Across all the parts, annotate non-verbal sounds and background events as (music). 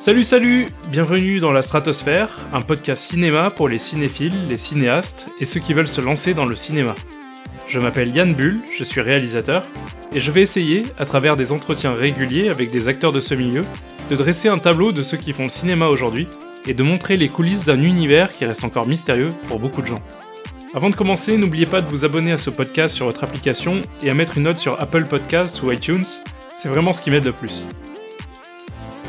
Salut salut Bienvenue dans la Stratosphère, un podcast cinéma pour les cinéphiles, les cinéastes et ceux qui veulent se lancer dans le cinéma. Je m'appelle Yann Bull, je suis réalisateur, et je vais essayer, à travers des entretiens réguliers avec des acteurs de ce milieu, de dresser un tableau de ceux qui font cinéma aujourd'hui et de montrer les coulisses d'un univers qui reste encore mystérieux pour beaucoup de gens. Avant de commencer, n'oubliez pas de vous abonner à ce podcast sur votre application et à mettre une note sur Apple Podcasts ou iTunes, c'est vraiment ce qui m'aide le plus.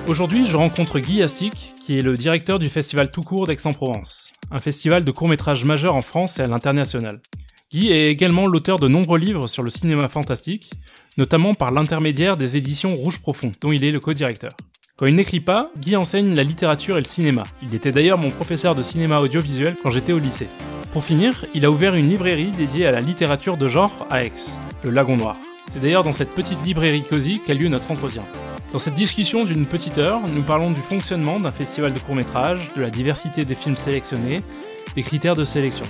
Aujourd'hui, je rencontre Guy Astic, qui est le directeur du festival Tout Court d'Aix-en-Provence, un festival de court-métrage majeur en France et à l'international. Guy est également l'auteur de nombreux livres sur le cinéma fantastique, notamment par l'intermédiaire des éditions Rouge Profond, dont il est le co-directeur. Quand il n'écrit pas, Guy enseigne la littérature et le cinéma. Il était d'ailleurs mon professeur de cinéma audiovisuel quand j'étais au lycée. Pour finir, il a ouvert une librairie dédiée à la littérature de genre à Aix, le Lagon Noir. C'est d'ailleurs dans cette petite librairie cosy qu'a lieu notre entretien. Dans cette discussion d'une petite heure, nous parlons du fonctionnement d'un festival de court-métrage, de la diversité des films sélectionnés, des critères de sélection.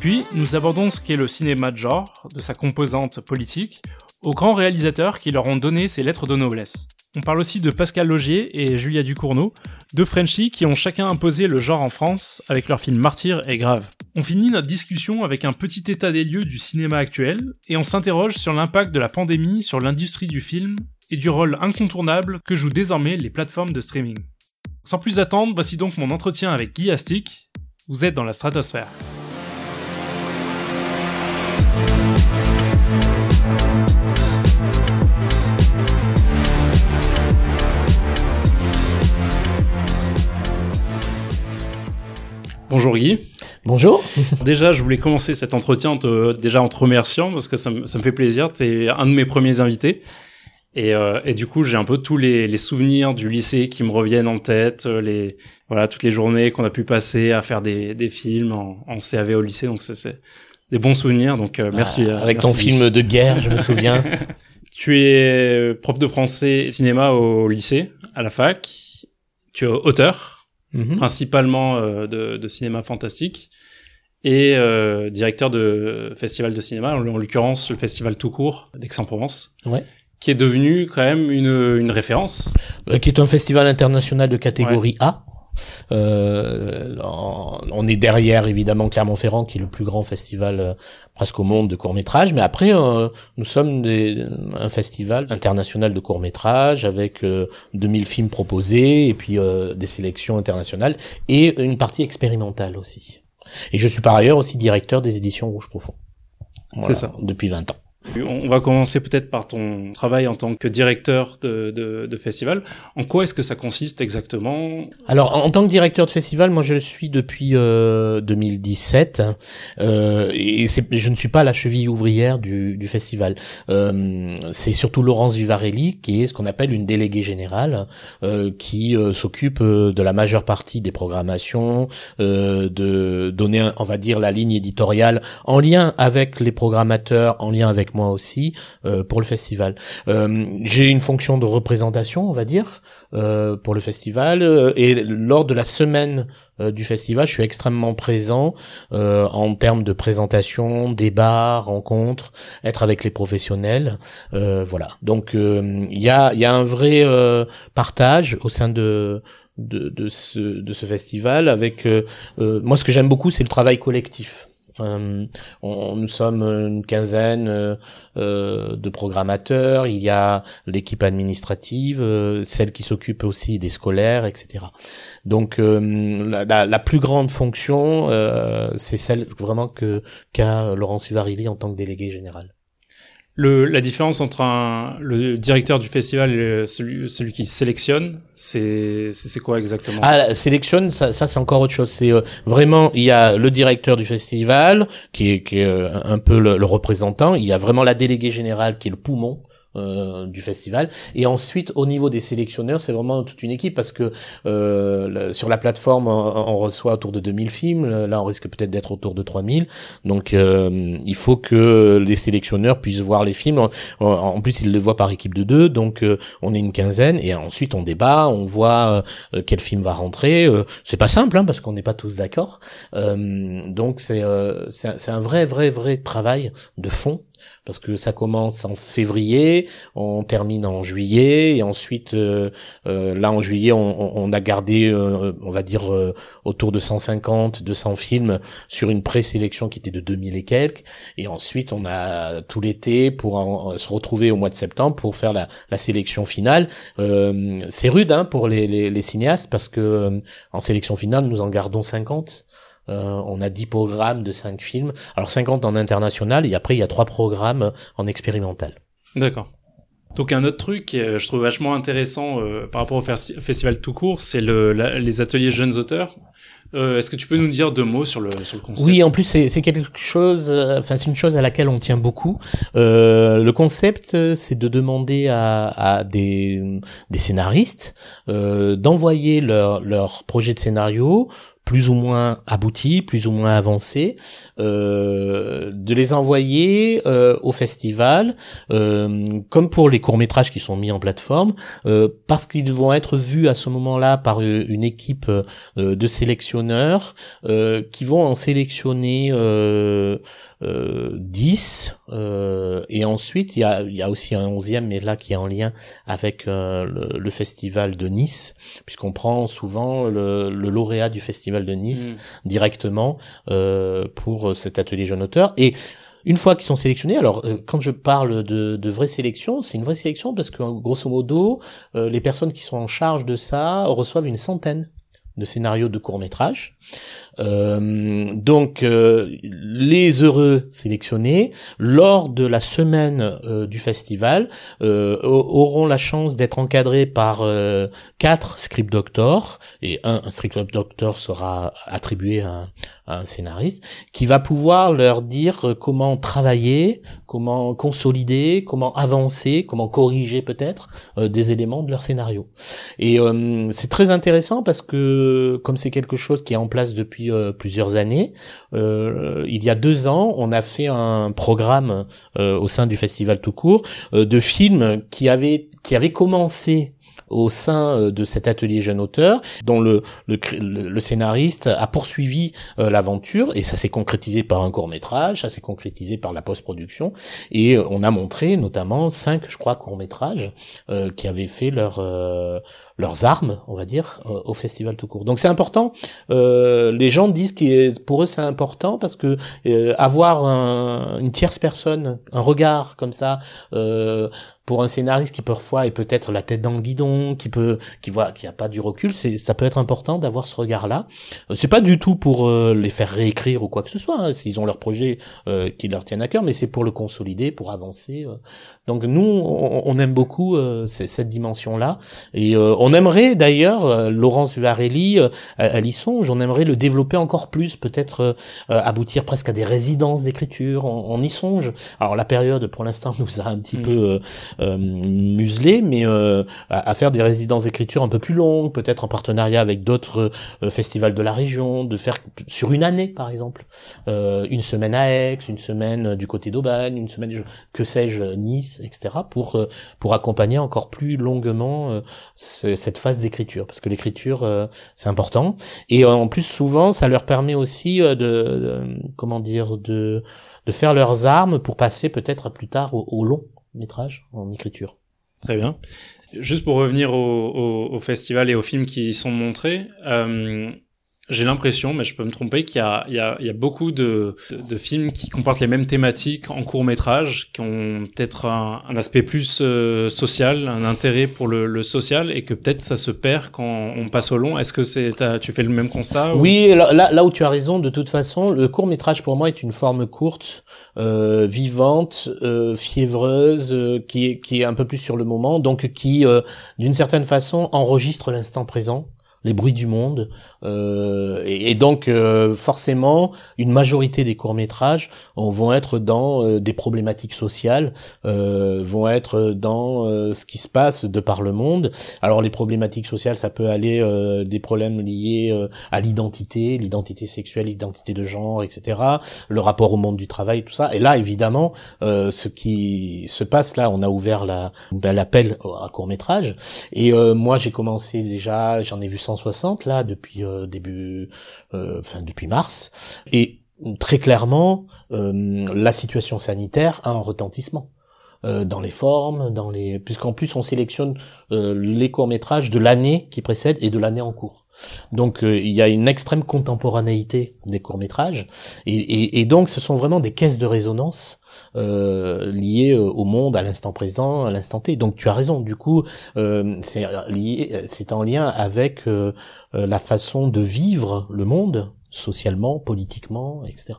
Puis, nous abordons ce qu'est le cinéma de genre, de sa composante politique, aux grands réalisateurs qui leur ont donné ces lettres de noblesse. On parle aussi de Pascal Logier et Julia Ducournau, deux Frenchies qui ont chacun imposé le genre en France avec leurs films Martyr et Grave. On finit notre discussion avec un petit état des lieux du cinéma actuel et on s'interroge sur l'impact de la pandémie sur l'industrie du film et du rôle incontournable que jouent désormais les plateformes de streaming. Sans plus attendre, voici donc mon entretien avec Guy Astic. Vous êtes dans la stratosphère. Bonjour. (laughs) Déjà, je voulais commencer cet entretien en te, déjà en te remerciant parce que ça, me- ça me fait plaisir. Tu es un de mes premiers invités. Et, euh, et du coup, j'ai un peu tous les, les souvenirs du lycée qui me reviennent en tête, euh, les voilà toutes les journées qu'on a pu passer à faire des, des films en, en CAV au lycée. Donc c'est- des bons souvenirs. Donc euh, merci. Ah, euh, Avec merci, ton film de guerre, je me souviens. (laughs) Tu es prof de français et cinéma au lycée, à la fac. Tu es auteur Mhm. principalement euh, de, de cinéma fantastique et euh, directeur de festival de cinéma, en, en l'occurrence le festival tout court d'Aix-en-Provence, Ouais. qui est devenu quand même une, une référence. Euh, qui est un festival international de catégorie A. Euh, on est derrière évidemment Clermont-Ferrand qui est le plus grand festival euh, presque au monde de court métrage mais après euh, nous sommes des, un festival international de court métrage avec euh, 2000 films proposés et puis euh, des sélections internationales et une partie expérimentale aussi. Et je suis par ailleurs aussi directeur des éditions Rouge Profond. Voilà, C'est ça. depuis 20 ans On va commencer peut-être par ton travail en tant que directeur de, de, de festival. En quoi est-ce que ça consiste exactement? Alors, en tant que directeur de festival, moi, je le suis depuis euh, 2017, euh, et je ne suis pas la cheville ouvrière du, du festival. Euh, c'est surtout Laurence Vivarelli, qui est ce qu'on appelle une déléguée générale, euh, qui euh, s'occupe euh, de la majeure partie des programmations, de donner, on va dire, la ligne éditoriale en lien avec les programmateurs, en lien avec moi aussi, euh, pour le festival. Euh, J'ai une fonction de représentation, on va dire, euh, pour le festival. euh, et lors de la semaine du festival, je suis extrêmement présent en termes de présentation, débat, rencontres, être avec les professionnels. voilà. Donc il y a y a un vrai partage au sein de de, de ce de ce festival avec euh, euh, moi ce que j'aime beaucoup c'est le travail collectif. Euh, on, nous sommes une quinzaine euh, euh, de programmateurs. Il y a l'équipe administrative, euh, celle qui s'occupe aussi des scolaires, etc. Donc la, la, la plus grande fonction, c'est celle vraiment que qu'a Laurence Ivarilli en tant que délégué général. Le, La différence entre un, le directeur du festival et celui, celui qui sélectionne, c'est quoi exactement? Ah, sélectionne, ça, ça c'est encore autre chose. C'est euh, vraiment, il y a le directeur du festival qui est, qui est euh, un peu le, le représentant. Il y a vraiment la déléguée générale qui est le poumon. Euh, du festival. Et ensuite au niveau des sélectionneurs c'est vraiment toute une équipe parce que euh, sur la plateforme on, reçoit autour de 2000 films. Là on risque peut-être d'être autour de 3000 donc euh, il faut que les sélectionneurs puissent voir les films. En, plus ils les voient par équipe de deux. Donc euh, on est une quinzaine. Et ensuite on débat on voit euh, quel film va rentrer. C'est pas simple hein, parce qu'on n'est pas tous d'accord. Donc c'est c'est un vrai vrai vrai travail de fond parce que ça commence en février, on termine en juillet et ensuite euh, euh, là en juillet on, on a gardé on va dire autour de 150 200 films sur une présélection qui était de 2000 et quelques et ensuite on a tout l'été pour se retrouver au mois de septembre pour faire la, la sélection finale. c'est rude hein, pour les, les, les, cinéastes parce que en sélection finale nous en gardons 50 euh, on a 10 programmes de 5 films. Alors 50 en international et après il y a trois programmes en expérimental. D'accord. Donc un autre truc que je trouve vachement intéressant euh, par rapport au festival tout court, c'est le, les ateliers jeunes auteurs. Euh, Est-ce que tu peux nous dire deux mots sur le, sur le concept? Oui, en plus c'est quelque chose, euh, enfin c'est une chose à laquelle on tient beaucoup. Euh, le concept, c'est de demander à, à des, des scénaristes d'envoyer leur, leur projet de scénario plus ou moins aboutis, plus ou moins avancés, euh, de les envoyer euh, au festival, euh, comme pour les courts métrages qui sont mis en plateforme, parce qu'ils vont être vus à ce moment-là par une équipe de sélectionneurs qui vont en sélectionner 10 et ensuite il y a, y a aussi un onzième mais là qui est en lien avec le, le, festival de Nice puisqu'on prend souvent le, le, lauréat du festival de Nice mm. directement pour euh, cet atelier jeune auteur. Et une fois qu'ils sont sélectionnés, alors euh, quand je parle de, de vraie sélection, c'est une vraie sélection parce que grosso modo, euh, les personnes qui sont en charge de ça reçoivent une centaine de scénarios de court métrage. Euh, donc euh, les heureux sélectionnés lors de la semaine euh, du festival auront la chance d'être encadrés par quatre script doctors et un, script doctor sera attribué à un, scénariste qui va pouvoir leur dire comment travailler, comment consolider, comment avancer, comment corriger peut-être des éléments de leur scénario. Et c'est très intéressant parce que comme c'est quelque chose qui est en place depuis euh, plusieurs années. Euh, il y a deux ans, on a fait un programme euh, au sein du festival tout court de films qui avaient qui avaient commencé au sein euh, de cet atelier jeune auteur, dont le, le, le scénariste a poursuivi euh, l'aventure, et ça s'est concrétisé par un court métrage, ça s'est concrétisé par la post-production, et euh, on a montré notamment cinq, je crois, courts métrages qui avaient fait leur leurs armes, on va dire, au festival tout court. Donc c'est important. les gens disent que pour eux c'est important parce que avoir un, une tierce personne, un regard comme ça pour un scénariste qui parfois est peut-être la tête dans le guidon, qui peut, qui voit, qui a pas du recul, c'est, ça peut être important d'avoir ce regard-là. Euh, c'est pas du tout pour euh, les faire réécrire ou quoi que ce soit, hein, s'ils ont leur projet euh, qui leur tiennent à cœur, mais c'est pour le consolider, pour avancer. Donc nous, on, aime beaucoup cette dimension-là, et on aimerait d'ailleurs, Laurence Varelli, elle y songe, on aimerait le développer encore plus, peut-être aboutir presque à des résidences d'écriture, on, y songe. Alors la période, pour l'instant, (laughs) nous a un petit mm. peu euh, muselé, mais euh, à, faire des résidences d'écriture un peu plus longues, peut-être en partenariat avec d'autres euh, festivals de la région, de faire sur une année par exemple, une semaine à Aix, une semaine du côté d'Aubagne, une semaine que sais-je Nice, etc. pour pour accompagner encore plus longuement cette phase d'écriture, parce que l'écriture c'est important et en plus souvent ça leur permet aussi de, de comment dire de de faire leurs armes pour passer peut-être plus tard au, au long métrage en écriture. Très bien. Juste pour revenir au, au, festival et aux films qui y sont montrés, euh, j'ai l'impression, mais je peux me tromper, qu'il y y y a beaucoup de, de, films qui comportent les mêmes thématiques en court métrage, qui ont peut-être un, un, aspect plus euh, social, un intérêt pour le, le social, et que peut-être ça se perd quand on passe au long. Est-ce que c'est, tu fais le même constat Oui, là, là où tu as raison, de toute façon, le court métrage pour moi est une forme courte, euh, vivante, euh, fiévreuse, euh, qui est qui est un peu plus sur le moment, donc qui, euh, d'une certaine façon, enregistre l'instant présent les bruits du monde. Euh, et, donc euh, forcément, une majorité des courts métrages vont être dans euh, des problématiques sociales, vont être dans ce qui se passe de par le monde. Alors les problématiques sociales, ça peut aller des problèmes liés à l'identité, l'identité sexuelle, l'identité de genre, etc. Le rapport au monde du travail, tout ça. Et là, évidemment, ce qui se passe là, on a ouvert la l'appel à court métrage. Et moi, j'ai commencé déjà, j'en ai vu 160 là depuis euh, début, euh, depuis mars, et très clairement, la situation sanitaire a un retentissement. dans les formes, dans les puisqu'en plus on sélectionne les courts métrages de l'année qui précède et de l'année en cours. Donc euh, il y a une extrême contemporanéité des courts métrages et, et, donc ce sont vraiment des caisses de résonance euh, liées euh, au monde à l'instant présent, à l'instant T. Donc tu as raison. Du coup, euh, c'est lié, c'est en lien avec la façon de vivre le monde socialement, politiquement, etc.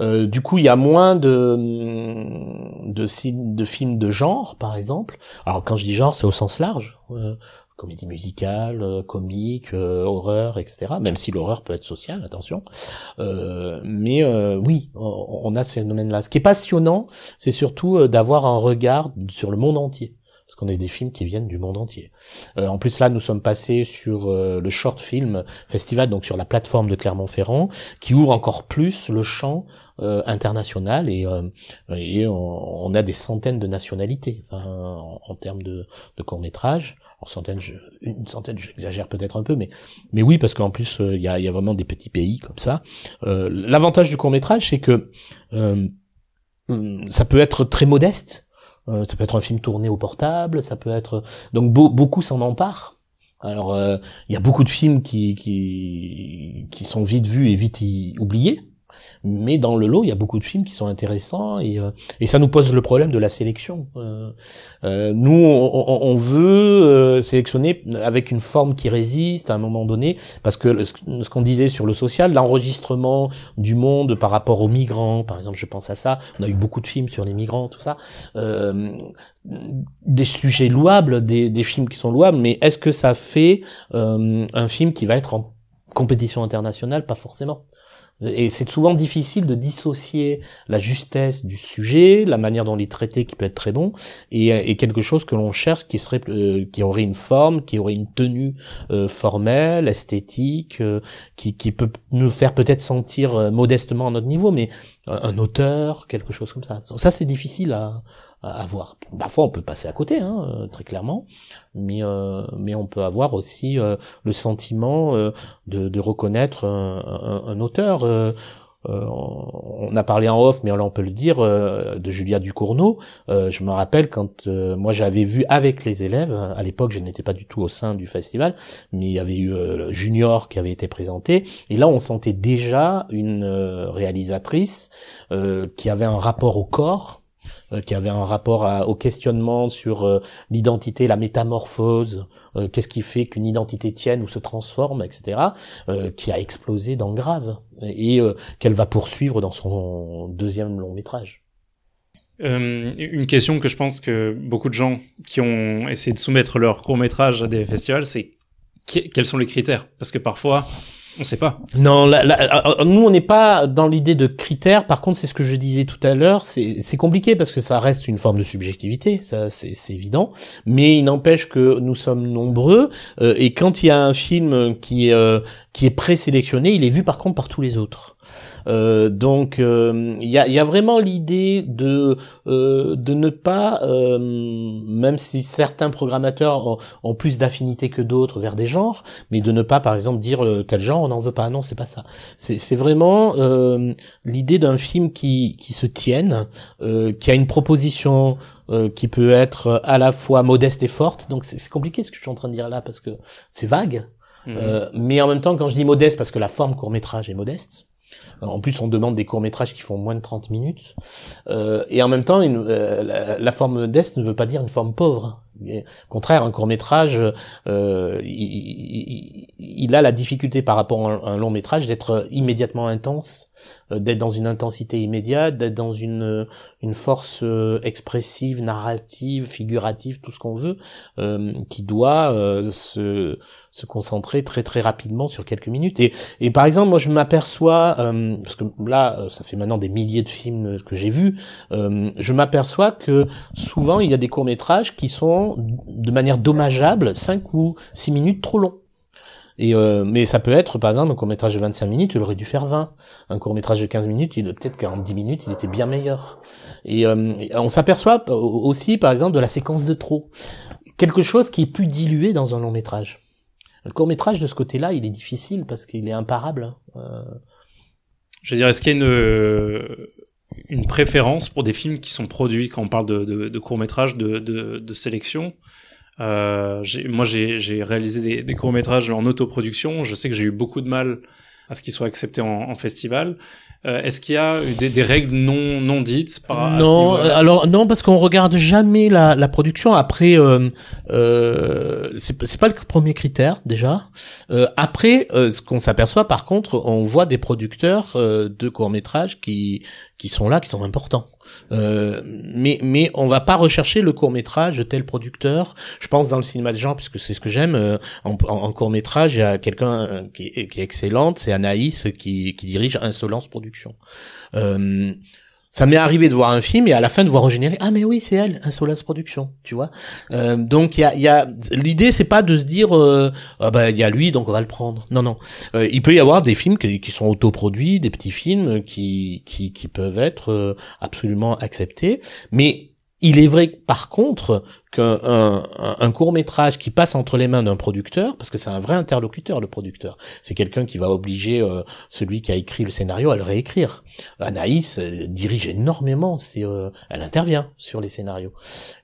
du coup, il y a moins de, de films de genre, par exemple. Alors quand je dis genre, c'est au sens large comédie musicale, euh, comique, euh, horreur, etc. Même si l'horreur peut être sociale, attention. Euh, mais euh, oui, on, a ce phénomène-là. Ce qui est passionnant, c'est surtout d'avoir un regard sur le monde entier. Parce qu'on a des films qui viennent du monde entier. en plus là, nous sommes passés sur le short film festival, donc sur la plateforme de Clermont-Ferrand, qui ouvre encore plus le champ international et, et on, a des centaines de nationalités en, en, termes de, de court métrage une centaine, j'exagère peut-être un peu, mais mais oui, parce qu'en plus il euh, y, a, y, a, vraiment des petits pays comme ça. Euh, L'avantage du court métrage, c'est que euh, hum, ça peut être très modeste. Euh, ça peut être un film tourné au portable, ça peut être donc beaucoup s'en emparent. Alors il y a beaucoup de films qui qui qui sont vite vus et vite oubliés mais dans le lot, il y a beaucoup de films qui sont intéressants et, euh, et ça nous pose le problème de la sélection. Euh, euh nous, on, on veut euh, sélectionner avec une forme qui résiste à un moment donné, parce que ce qu'on disait sur le social, l'enregistrement du monde par rapport aux migrants, par exemple, je pense à ça. On a eu beaucoup de films sur les migrants, tout ça. des sujets louables, des, des films qui sont louables, mais est-ce que ça fait un film qui va être en compétition internationale? Pas forcément. Et c'est souvent difficile de dissocier la justesse du sujet, la manière dont il est traité qui peut être très bon, et, et quelque chose que l'on cherche qui serait, euh, qui aurait une forme, qui aurait une tenue euh, formelle, esthétique, euh, qui, qui peut nous faire peut-être sentir modestement à notre niveau, mais un auteur, quelque chose comme ça. Ça c'est difficile à, avoir. Parfois, on peut passer à côté, hein, euh, très clairement, mais euh, mais on peut avoir aussi euh, le sentiment de, de, reconnaître un, un, auteur. on a parlé en off, mais là on peut le dire, de Julia Ducournau. je me rappelle quand moi j'avais vu avec les élèves, à l'époque je n'étais pas du tout au sein du festival, mais il y avait eu Junior qui avait été présenté, et là on sentait déjà une réalisatrice qui avait un rapport au corps euh, qui avait un rapport au questionnement sur euh, l'identité, la métamorphose, euh, qu'est-ce qui fait qu'une identité tienne ou se transforme, etc., qui a explosé dans Grave et qu'elle va poursuivre dans son deuxième long métrage. une question que je pense que beaucoup de gens qui ont essayé de soumettre leur court métrage à des festivals, c'est quels sont les critères? Parce que parfois, on sait pas. Non, euh, euh, nous on n'est pas dans l'idée de critères. Par contre, c'est ce que je disais tout à l'heure. C'est compliqué parce que ça reste une forme de subjectivité, ça c'est évident. Mais il n'empêche que nous sommes nombreux euh, et quand il y a un film qui qui est présélectionné, il est vu par contre par tous les autres. Euh, donc euh, il y, a, y, a, vraiment l'idée de euh, de ne pas, même si certains programmateurs ont, plus d'affinité que d'autres vers des genres, mais de ne pas par exemple dire tel genre on n'en veut pas. Non, c'est pas ça. C'est vraiment l'idée d'un film qui qui se tienne, qui a une proposition qui peut être à la fois modeste et forte. Donc c'est compliqué ce que je suis en train de dire là parce que c'est vague. Mmh. mais en même temps, quand je dis modeste, parce que la forme court métrage est modeste, en plus, on demande des courts-métrages qui font moins de 30 minutes. Euh, et en même temps, euh, la, forme modeste ne veut pas dire une forme pauvre. au contraire, un court-métrage, euh, il, a la difficulté par rapport à un long-métrage d'être immédiatement intense euh, d'être dans une intensité immédiate, d'être dans une euh, une force euh, expressive, narrative, figurative, tout ce qu'on veut, qui doit se se concentrer très très rapidement sur quelques minutes. Et et par exemple, moi je m'aperçois parce que là, ça fait maintenant des milliers de films que j'ai vus, je m'aperçois que souvent il y a des courts métrages qui sont de manière dommageable 5 ou 6 minutes trop longs. Et euh, mais ça peut être, par exemple, un court métrage de 25 minutes, il aurait dû faire 20. Un court métrage de 15 minutes, il peut-être qu'en 10 minutes, il était bien meilleur. Et euh, on s'aperçoit aussi, par exemple, de la séquence de trop. Quelque chose qui est plus dilué dans un long métrage. Le court métrage de ce côté-là, il est difficile parce qu'il est imparable. Euh, Je veux dire, est-ce qu'il y a une une préférence pour des films qui sont produits quand on parle de, de, de courts métrages de, de, sélection? euh, moi, j'ai réalisé des, des courts métrages en autoproduction. Je sais que j'ai eu beaucoup de mal à ce qu'ils soient acceptés en, en festival. Euh, Est-ce qu'il y a des, des, règles non non dites par Non, alors non parce qu'on regarde jamais la, la production. Après, euh, euh, c'est pas le premier critère déjà. Euh, après, euh, ce qu'on s'aperçoit par contre, on voit des producteurs euh, de courts métrages qui qui sont là, qui sont importants. Euh, mais mais on va pas rechercher le court métrage de tel producteur. Je pense dans le cinéma de genre puisque c'est ce que j'aime. Euh, en, court métrage, il y a quelqu'un euh, qui, est excellente, c'est Anaïs qui, qui dirige Insolence Production. Euh, ça m'est arrivé de voir un film et à la fin de voir au générique ah mais oui c'est elle Insolence Production tu vois. Euh, donc il y a, y a l'idée c'est pas de se dire euh, ah bah il y a lui donc on va le prendre. Non non. Euh, il peut y avoir des films qui, qui sont autoproduits des petits films qui qui, qui peuvent être euh, absolument acceptés mais il est vrai par contre qu'un un, court métrage qui passe entre les mains d'un producteur, parce que c'est un vrai interlocuteur le producteur, c'est quelqu'un qui va obliger euh, celui qui a écrit le scénario à le réécrire. Anaïs dirige énormément, c'est, euh, elle intervient sur les scénarios.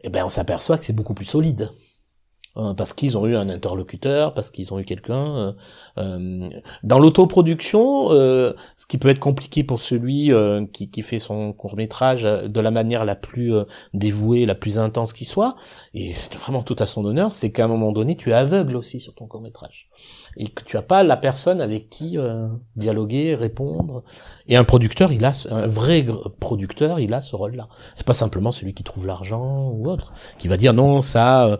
Et eh ben on s'aperçoit que c'est beaucoup plus solide. Hein, parce qu'ils ont eu un interlocuteur, parce qu'ils ont eu quelqu'un. Euh, euh dans l'autoproduction, euh, ce qui peut être compliqué pour celui euh, qui, qui, fait son court métrage de la manière la plus dévouée, la plus intense qui soit, et c'est vraiment tout à son honneur, c'est qu'à un moment donné, tu es aveugle aussi sur ton court métrage et que tu as pas la personne avec qui euh, dialoguer, répondre. Et un producteur, il a un vrai producteur, il a ce rôle-là. C'est pas simplement celui qui trouve l'argent ou autre, qui va dire non, ça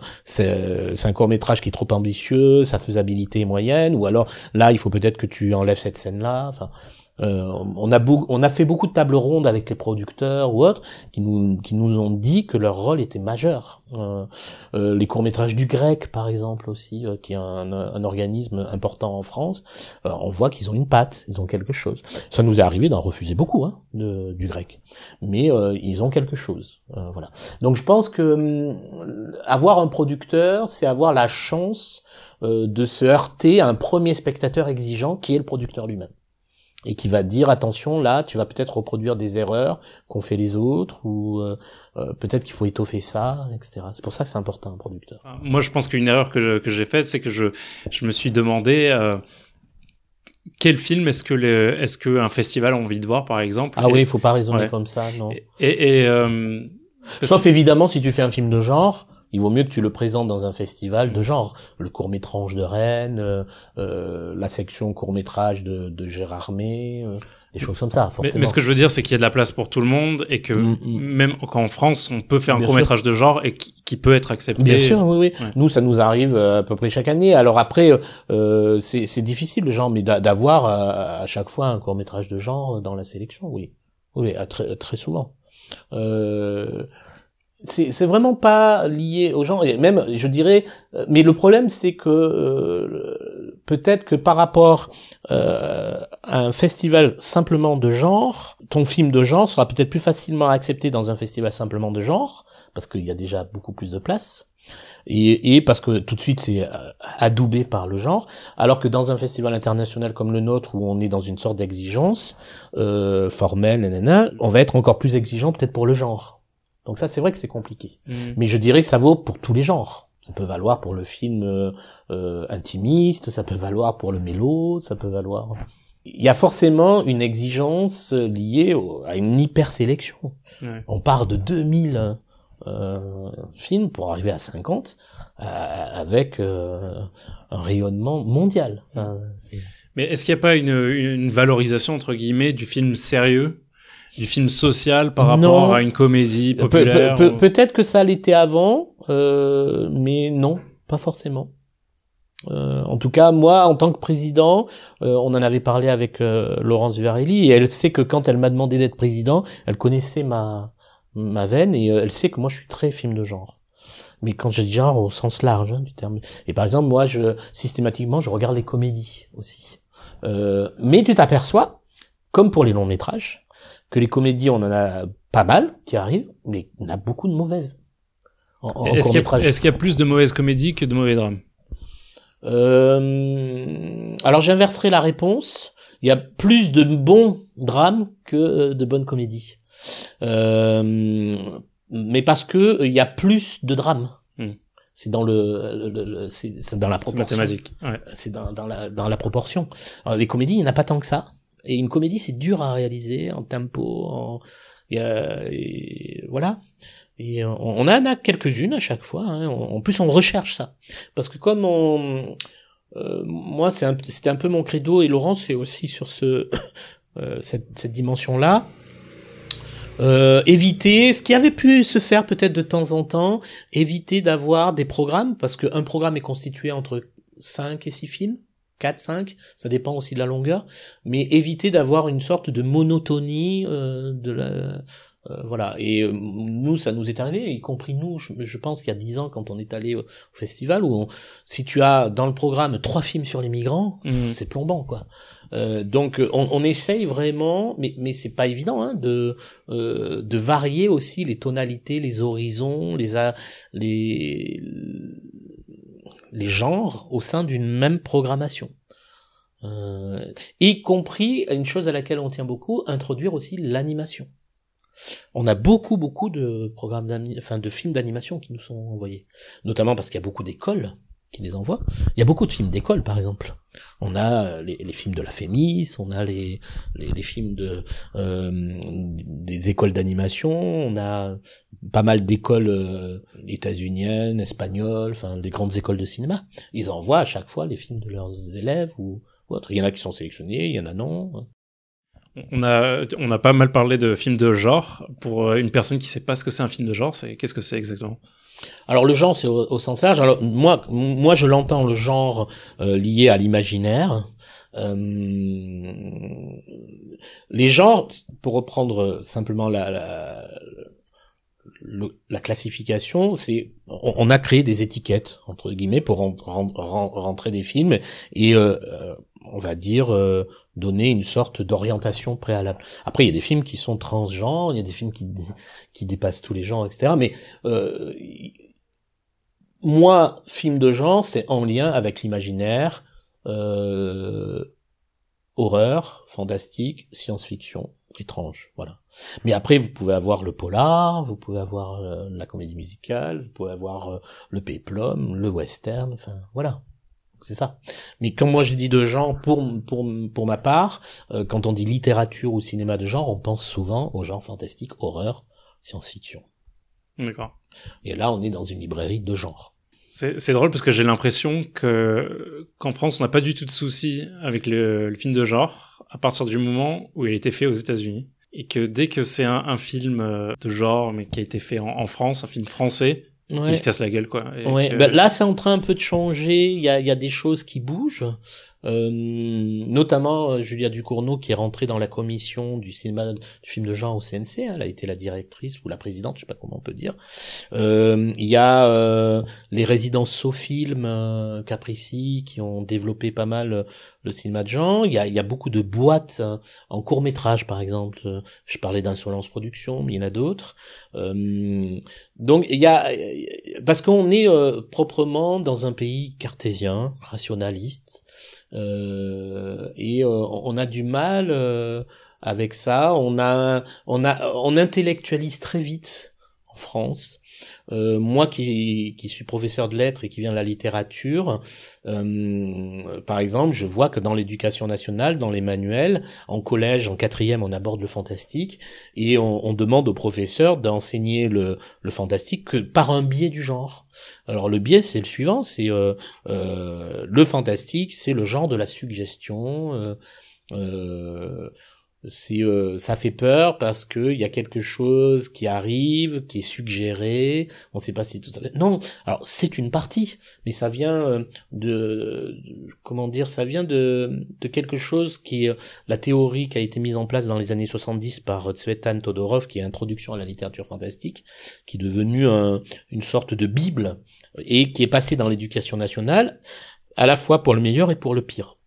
euh, c'est un court métrage qui est trop ambitieux, sa faisabilité moyenne, ou alors là il faut peut-être que tu enlèves cette scène-là. Enfin, euh, on a on a fait beaucoup de tables rondes avec les producteurs ou autres qui nous qui nous ont dit que leur rôle était majeur. Euh, euh, les courts métrages du grec par exemple aussi, qui est un, un, organisme important en France, on voit qu'ils ont une patte, ils ont quelque chose. Ça nous est arrivé d'en refuser beaucoup hein, de, du grec, mais ils ont quelque chose. voilà. Donc je pense que hum, avoir un producteur, c'est avoir la chance de se heurter à un premier spectateur exigeant qui est le producteur lui-même et qui va dire attention là tu vas peut-être reproduire des erreurs qu'ont fait les autres ou euh, euh, peut-être qu'il faut étoffer ça etc c'est pour ça que c'est important un producteur moi je pense qu'une erreur que, que j'ai faite c'est que je je me suis demandé euh, quel film est-ce que le est-ce que un festival a envie de voir par exemple? Ah oui il faut pas raisonner comme ça non. Et, et euh, sauf évidemment si tu fais un film de genre il vaut mieux que tu le présentes dans un festival de genre. Le court-métrage de Rennes, euh, euh, la section court-métrage de, de Gérard May, euh, des choses comme ça, forcément. Mais, mais, ce que je veux dire, c'est qu'il y a de la place pour tout le monde et que mm, mm. même quand en France, on peut faire un court-métrage de genre et qui, qui, peut être accepté. Bien sûr, oui, oui. Nous, ça nous arrive euh, à peu près chaque année. Alors après, euh, c'est difficile, le genre, mais d'avoir à, à, chaque fois un court-métrage de genre dans la sélection, oui. Oui, très, très souvent. Euh, c'est vraiment pas lié aux gens. Et même je dirais euh, mais le problème c'est que euh, peut-être que par rapport euh, à un festival simplement de genre ton film de genre sera peut-être plus facilement accepté dans un festival simplement de genre parce qu'il y a déjà beaucoup plus de place. Et, et, parce que tout de suite c'est adoubé par le genre, alors que dans un festival international comme le nôtre où on est dans une sorte d'exigence euh, formelle, nanana, on va être encore plus exigeant peut-être pour le genre. Donc ça, c'est vrai que c'est compliqué. Mm. Mais je dirais que ça vaut pour tous les genres. Ça peut valoir pour le film euh, euh, intimiste, ça peut valoir pour le mélo, ça peut valoir. Il y a forcément une exigence liée à une hyper sélection. On part de 2000 euh, films pour arriver à 50 euh, avec euh, un rayonnement mondial. Mais est-ce qu'il n'y a pas une, une, valorisation entre guillemets du film sérieux du film social par rapport à une comédie populaire Peut-être que ça l'était avant, euh, mais non, pas forcément. Euh, en tout cas, moi, en tant que président, euh, on en avait parlé avec euh, Laurence Varelli, et elle sait que quand elle m'a demandé d'être président, elle connaissait ma ma veine et euh, elle sait que moi je suis très film de genre. Mais quand je dis genre au sens large hein, du terme. Et par exemple, moi, je systématiquement, je regarde les comédies aussi. mais tu t'aperçois, comme pour les longs métrages, que les comédies, on en a pas mal qui arrivent, mais on a beaucoup de mauvaises. Est-ce qu'il y, a plus de mauvaises comédies que de mauvais drames? Euh, Alors j'inverserai la réponse. il y a plus de bons drames que de bonnes comédies. Euh, mais parce que il y a plus de drames. Hmm. C'est dans le, le, c'est dans la proportion. mathématique. Ouais. C'est dans, dans, la dans la proportion. Alors, les comédies, il n'y en a pas tant que ça. Et une comédie, c'est dur à réaliser en tempo, en et, voilà. Et on, en a quelques-unes à chaque fois. Hein. En plus, on recherche ça, parce que comme on, euh, moi, c'était un, peu mon credo, et Laurent, c'est aussi sur ce (coughs) euh, cette, cette dimension-là. Euh, éviter ce qui avait pu se faire peut-être de temps en temps, éviter d'avoir des programmes, parce qu'un programme est constitué entre 5 et 6 films, 4, 5, ça dépend aussi de la longueur, mais éviter d'avoir une sorte de monotonie euh, de la... Euh, voilà, et euh, nous, ça nous est arrivé, y compris nous, je, pense qu'il y a 10 ans, quand on est allé au, festival, où si tu as dans le programme trois films sur les migrants, mmh. c'est plombant, quoi. Euh, donc on, on, essaye vraiment, mais mais c'est pas évident hein, de euh, de varier aussi les tonalités, les horizons, les les les genres au sein d'une même programmation. Euh, y compris une chose à laquelle on tient beaucoup, introduire aussi l'animation. On a beaucoup beaucoup de programmes enfin de films d'animation qui nous sont envoyés, notamment parce qu'il y a beaucoup d'écoles qui les envoient. Il y a beaucoup de films d'école, par exemple. On a les, les, films de la Fémis, on a les, les, films de euh, des écoles d'animation, on a pas mal d'écoles euh, états-uniennes, espagnoles, enfin des grandes écoles de cinéma. Ils envoient à chaque fois les films de leurs élèves ou, ou autres. Il y en a qui sont sélectionnés, il y en a non. On a, on a pas mal parlé de films de genre. Pour euh, une personne qui sait pas ce que c'est un film de genre, qu'est-ce que c'est exactement? Alors le genre, c'est au, sens large. Alors moi, moi, je l'entends le genre euh, lié à l'imaginaire. Euh, les genres, pour reprendre simplement la, la, la classification, c'est on, a créé des étiquettes entre guillemets pour rentrer des films et euh, on va dire donner une sorte d'orientation préalable. Après, il y a des films qui sont transgenres, il y a des films qui (laughs) qui dépassent tous les genres, etc. Mais euh, moi, film de genre, c'est en lien avec l'imaginaire, euh, horreur, fantastique, science-fiction, étrange, voilà. Mais après, vous pouvez avoir le polar, vous pouvez avoir euh, la comédie musicale, vous pouvez avoir euh, le péplum, le western, enfin, voilà. C'est ça. Mais quand moi je dis de genre, pour pour pour ma part, euh, quand on dit littérature ou cinéma de genre, on pense souvent au genre fantastique, horreur, science-fiction. D'accord. Et là, on est dans une librairie de genre. C'est drôle parce que j'ai l'impression que qu'en France, on n'a pas du tout de soucis avec le, film de genre à partir du moment où il a été fait aux États-Unis. Et que dès que c'est un, film euh, de genre, mais qui a été fait en, France, un film français, qui se casse la gueule, quoi. ouais. Bah, là, c'est en train un peu de changer. Il y a, y a des choses qui bougent. Euh, notamment euh, Julia Ducournau qui est rentrée dans la commission du cinéma du film de genre au CNC, hein, elle a été la directrice ou la présidente, je sais pas comment on peut dire. Euh, il y a euh, les résidences Sofilm Caprici qui ont développé pas mal le cinéma de genre. Il y a, il y a beaucoup de boîtes hein, en court métrage par exemple. Je parlais d'Insolence Production, mais il y en a d'autres. donc il y a parce qu'on est proprement dans un pays cartésien, rationaliste. Euh, et euh, on a du mal euh, avec ça. On a, on a, on intellectualise très vite en France. Euh, moi qui, qui suis professeur de lettres et qui viens de la littérature, euh, par exemple, je vois que dans l'éducation nationale, dans les manuels, en collège, en quatrième, on aborde le fantastique et on, on demande aux professeurs d'enseigner le, le fantastique que par un biais du genre. Alors le biais, c'est le suivant, c'est euh, euh le fantastique, c'est le genre de la suggestion. Euh, euh, c'est euh, ça fait peur parce que il y a quelque chose qui arrive, qui est suggéré. On sait pas si tout à Non, alors c'est une partie, mais ça vient euh, de, comment dire, ça vient de de quelque chose qui est la théorie qui a été mise en place dans les années 70 par Tsvetan Todorov, qui est introduction à la littérature fantastique, qui est devenue une sorte de bible et qui est passée dans l'éducation nationale à la fois pour le meilleur et pour le pire.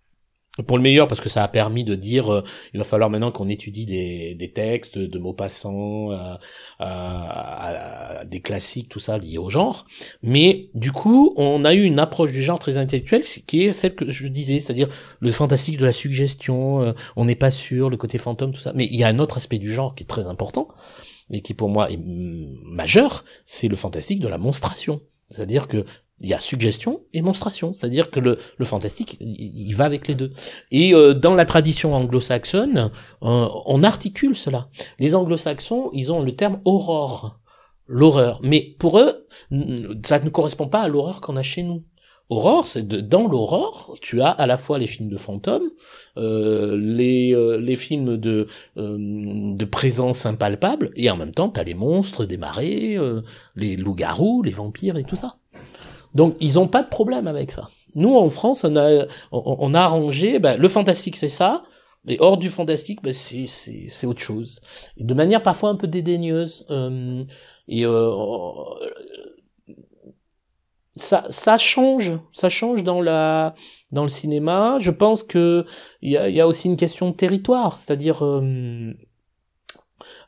Pour le meilleur parce que ça a permis de dire euh, il va falloir maintenant qu'on étudie des, des textes de mots passants à, à, des classiques tout ça lié au genre. Mais du coup on a eu une approche du genre très intellectuelle qui est celle que je disais c'est-à-dire le fantastique de la suggestion euh, on n'est pas sûr le côté fantôme tout ça. Mais il y a un autre aspect du genre qui est très important et qui pour moi est majeur c'est le fantastique de la monstration. C'est-à-dire que il y a suggestion et monstration, c'est-à-dire que le, le fantastique, il, va avec les deux. Et euh, dans la tradition anglo-saxonne, euh, on articule cela. Les anglo-saxons, ils ont le terme aurore, l'horreur. Mais pour eux, ça ne correspond pas à l'horreur qu'on a chez nous. Aurore, c'est dans l'aurore, tu as à la fois les films de fantômes, euh, les, euh, les films de, de présence impalpable, et en même temps, tu as les monstres des marées, les loups-garous, les vampires et tout ça. Donc ils ont pas de problème avec ça. Nous en France, on a on, arrangé ben, le fantastique c'est ça, mais hors du fantastique, ben, c'est c'est autre chose. De manière parfois un peu dédaigneuse. Euh, et euh, ça change, ça change dans la dans le cinéma. Je pense que il y a, y a aussi une question de territoire, c'est-à-dire euh,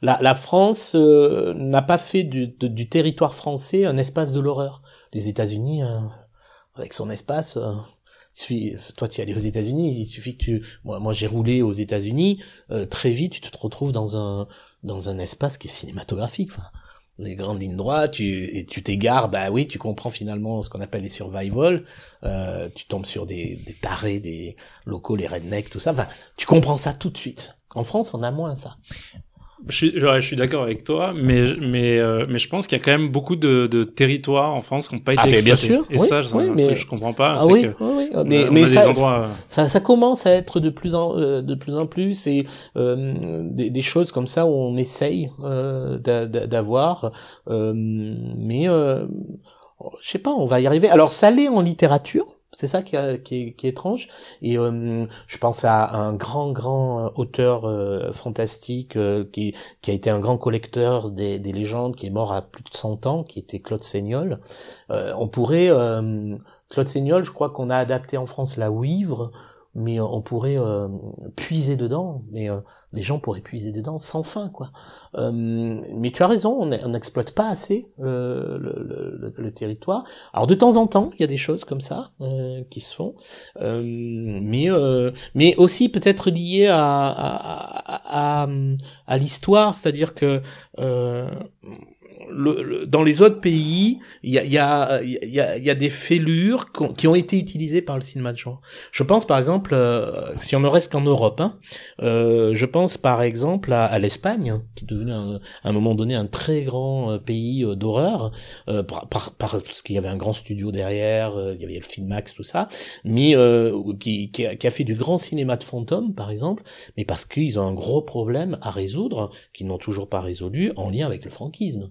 la, la France euh, n'a pas fait du, du territoire français un espace de l'horreur les États-Unis, euh, avec son espace, euh, toi tu es allé aux États-Unis, il suffit que tu, moi, moi j'ai roulé aux États-Unis, euh, très vite tu te retrouves dans un dans un espace qui est cinématographique. Les grandes lignes droites, tu et tu t'égares, bah oui, tu comprends finalement ce qu'on appelle les survival. Euh, tu tombes sur des, des tarés, des locaux, les rednecks, tout ça. Enfin, tu comprends ça tout de suite. En France, on a moins ça. Je suis, je suis d'accord avec toi, mais mais euh, mais je pense qu'il y a quand même beaucoup de, de territoires en France qui n'ont pas été ah, exploités. bien sûr. Et ça, je, mais... je comprends pas. Ah oui, que oui, oui, mais, mais ça, endroits... ça, ça, commence à être de plus en euh, de plus en plus et euh, des, des, choses comme ça où on essaye euh, d'avoir, euh, mais euh, je sais pas, on va y arriver. Alors ça l'est en littérature c'est ça qui, est, qui, est, étrange. Et euh, je pense à un grand, grand auteur euh, fantastique euh, qui, qui a été un grand collecteur des, des, légendes, qui est mort à plus de 100 ans, qui était Claude Seignol. on pourrait... Claude Seignol, je crois qu'on a adapté en France La Ouivre, mais on pourrait puiser dedans. Mais les gens pourraient puiser dedans sans fin, quoi. Euh, mais tu as raison, on n'exploite pas assez euh, le, le, le, territoire. Alors de temps en temps, il y a des choses comme ça euh, qui se font, euh, mais euh, mais aussi peut-être liées à à, à, à l'histoire, c'est-à-dire que dans les autres pays, il y a, y, a, y, a, y a des fêlures qui ont été utilisées par le cinéma de genre. Je pense par exemple, euh, si on ne reste qu'en Europe, hein, euh, je pense par exemple à, l'Espagne, qui est devenu à un moment donné un très grand euh, pays d'horreur, par, par, parce qu'il y avait un grand studio derrière, il y avait le Filmax, tout ça, mais qui a, qui, a, fait du grand cinéma de fantômes par exemple, mais parce qu'ils ont un gros problème à résoudre, qu'ils n'ont toujours pas résolu, en lien avec le franquisme.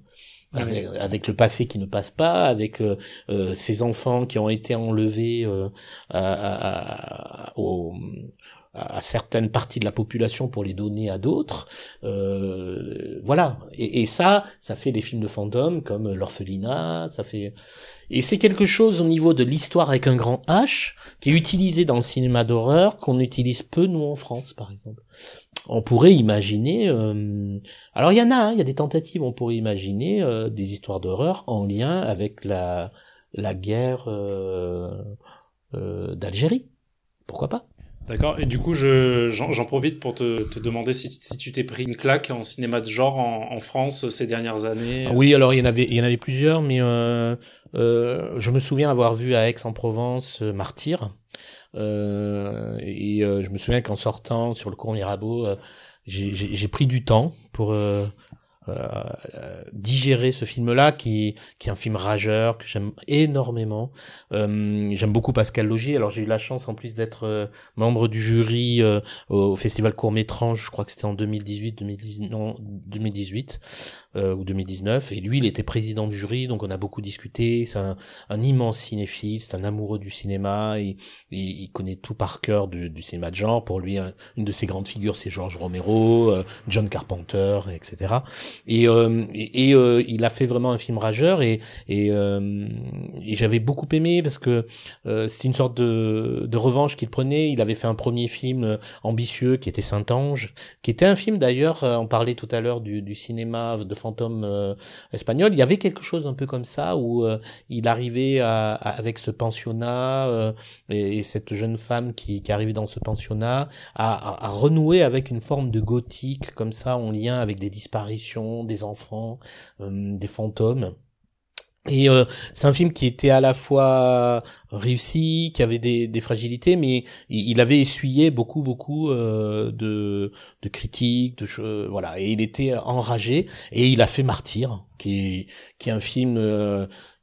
Avec, le passé qui ne passe pas, avec euh, euh, ces enfants qui ont été enlevés euh, à, à, à, certaines parties de la population pour les donner à d'autres. Euh, voilà. Et, et, ça, ça fait des films de fantômes comme l'orphelinat, ça fait... Et c'est quelque chose au niveau de l'histoire avec un grand H qui est utilisé dans le cinéma d'horreur qu'on utilise peu nous en France par exemple on pourrait imaginer. Euh, alors il y en a, hein, il y a des tentatives. On pourrait imaginer euh, des histoires d'horreur en lien avec la la guerre euh, d'Algérie. Pourquoi pas? D'accord. Et du coup, je, j'en, profite pour te, te demander si, si tu t'es pris une claque en cinéma de genre en, en France ces dernières années. Oui, alors il y en avait, il y en avait plusieurs, mais euh, euh, je me souviens avoir vu à Aix-en-Provence Martyr. Euh, et euh, je me souviens qu'en sortant sur le cours Mirabeau, euh, j'ai pris du temps pour euh, digérer ce film-là, qui, qui est un film rageur que j'aime énormément. Euh, j'aime beaucoup Pascal Logier. Alors j'ai eu la chance en plus d'être euh, membre du jury euh, au Festival Court Métrange. Je crois que c'était en 2018, 2018, non 2018 ou 2019. Et lui, il était président du jury, donc on a beaucoup discuté. C'est un, un, immense cinéphile, c'est un amoureux du cinéma. Il, il, connaît tout par cœur du, du, cinéma de genre. Pour lui, une de ses grandes figures, c'est George Romero, John Carpenter, etc. et et, il a fait vraiment un film rageur et et, et j'avais beaucoup aimé parce que c'était une sorte de de revanche qu'il prenait. Il avait fait un premier film ambitieux qui était Saint-Ange, qui était un film d'ailleurs. on parlait tout à l'heure du, du cinéma de fantôme espagnol. Il y avait quelque chose un peu comme ça où il arrivait avec ce pensionnat et, et, cette jeune femme qui, qui arrivait dans ce pensionnat à, renouer avec une forme de gothique comme ça en lien avec des disparitions, des enfants, euh, des fantômes. Et euh, c'est un film qui était à la fois réussi, qui avait des, des fragilités, mais il avait essuyé beaucoup, beaucoup euh, de, de critiques, de voilà. Et il était enragé et il a fait Martyr, qui est, qui est un film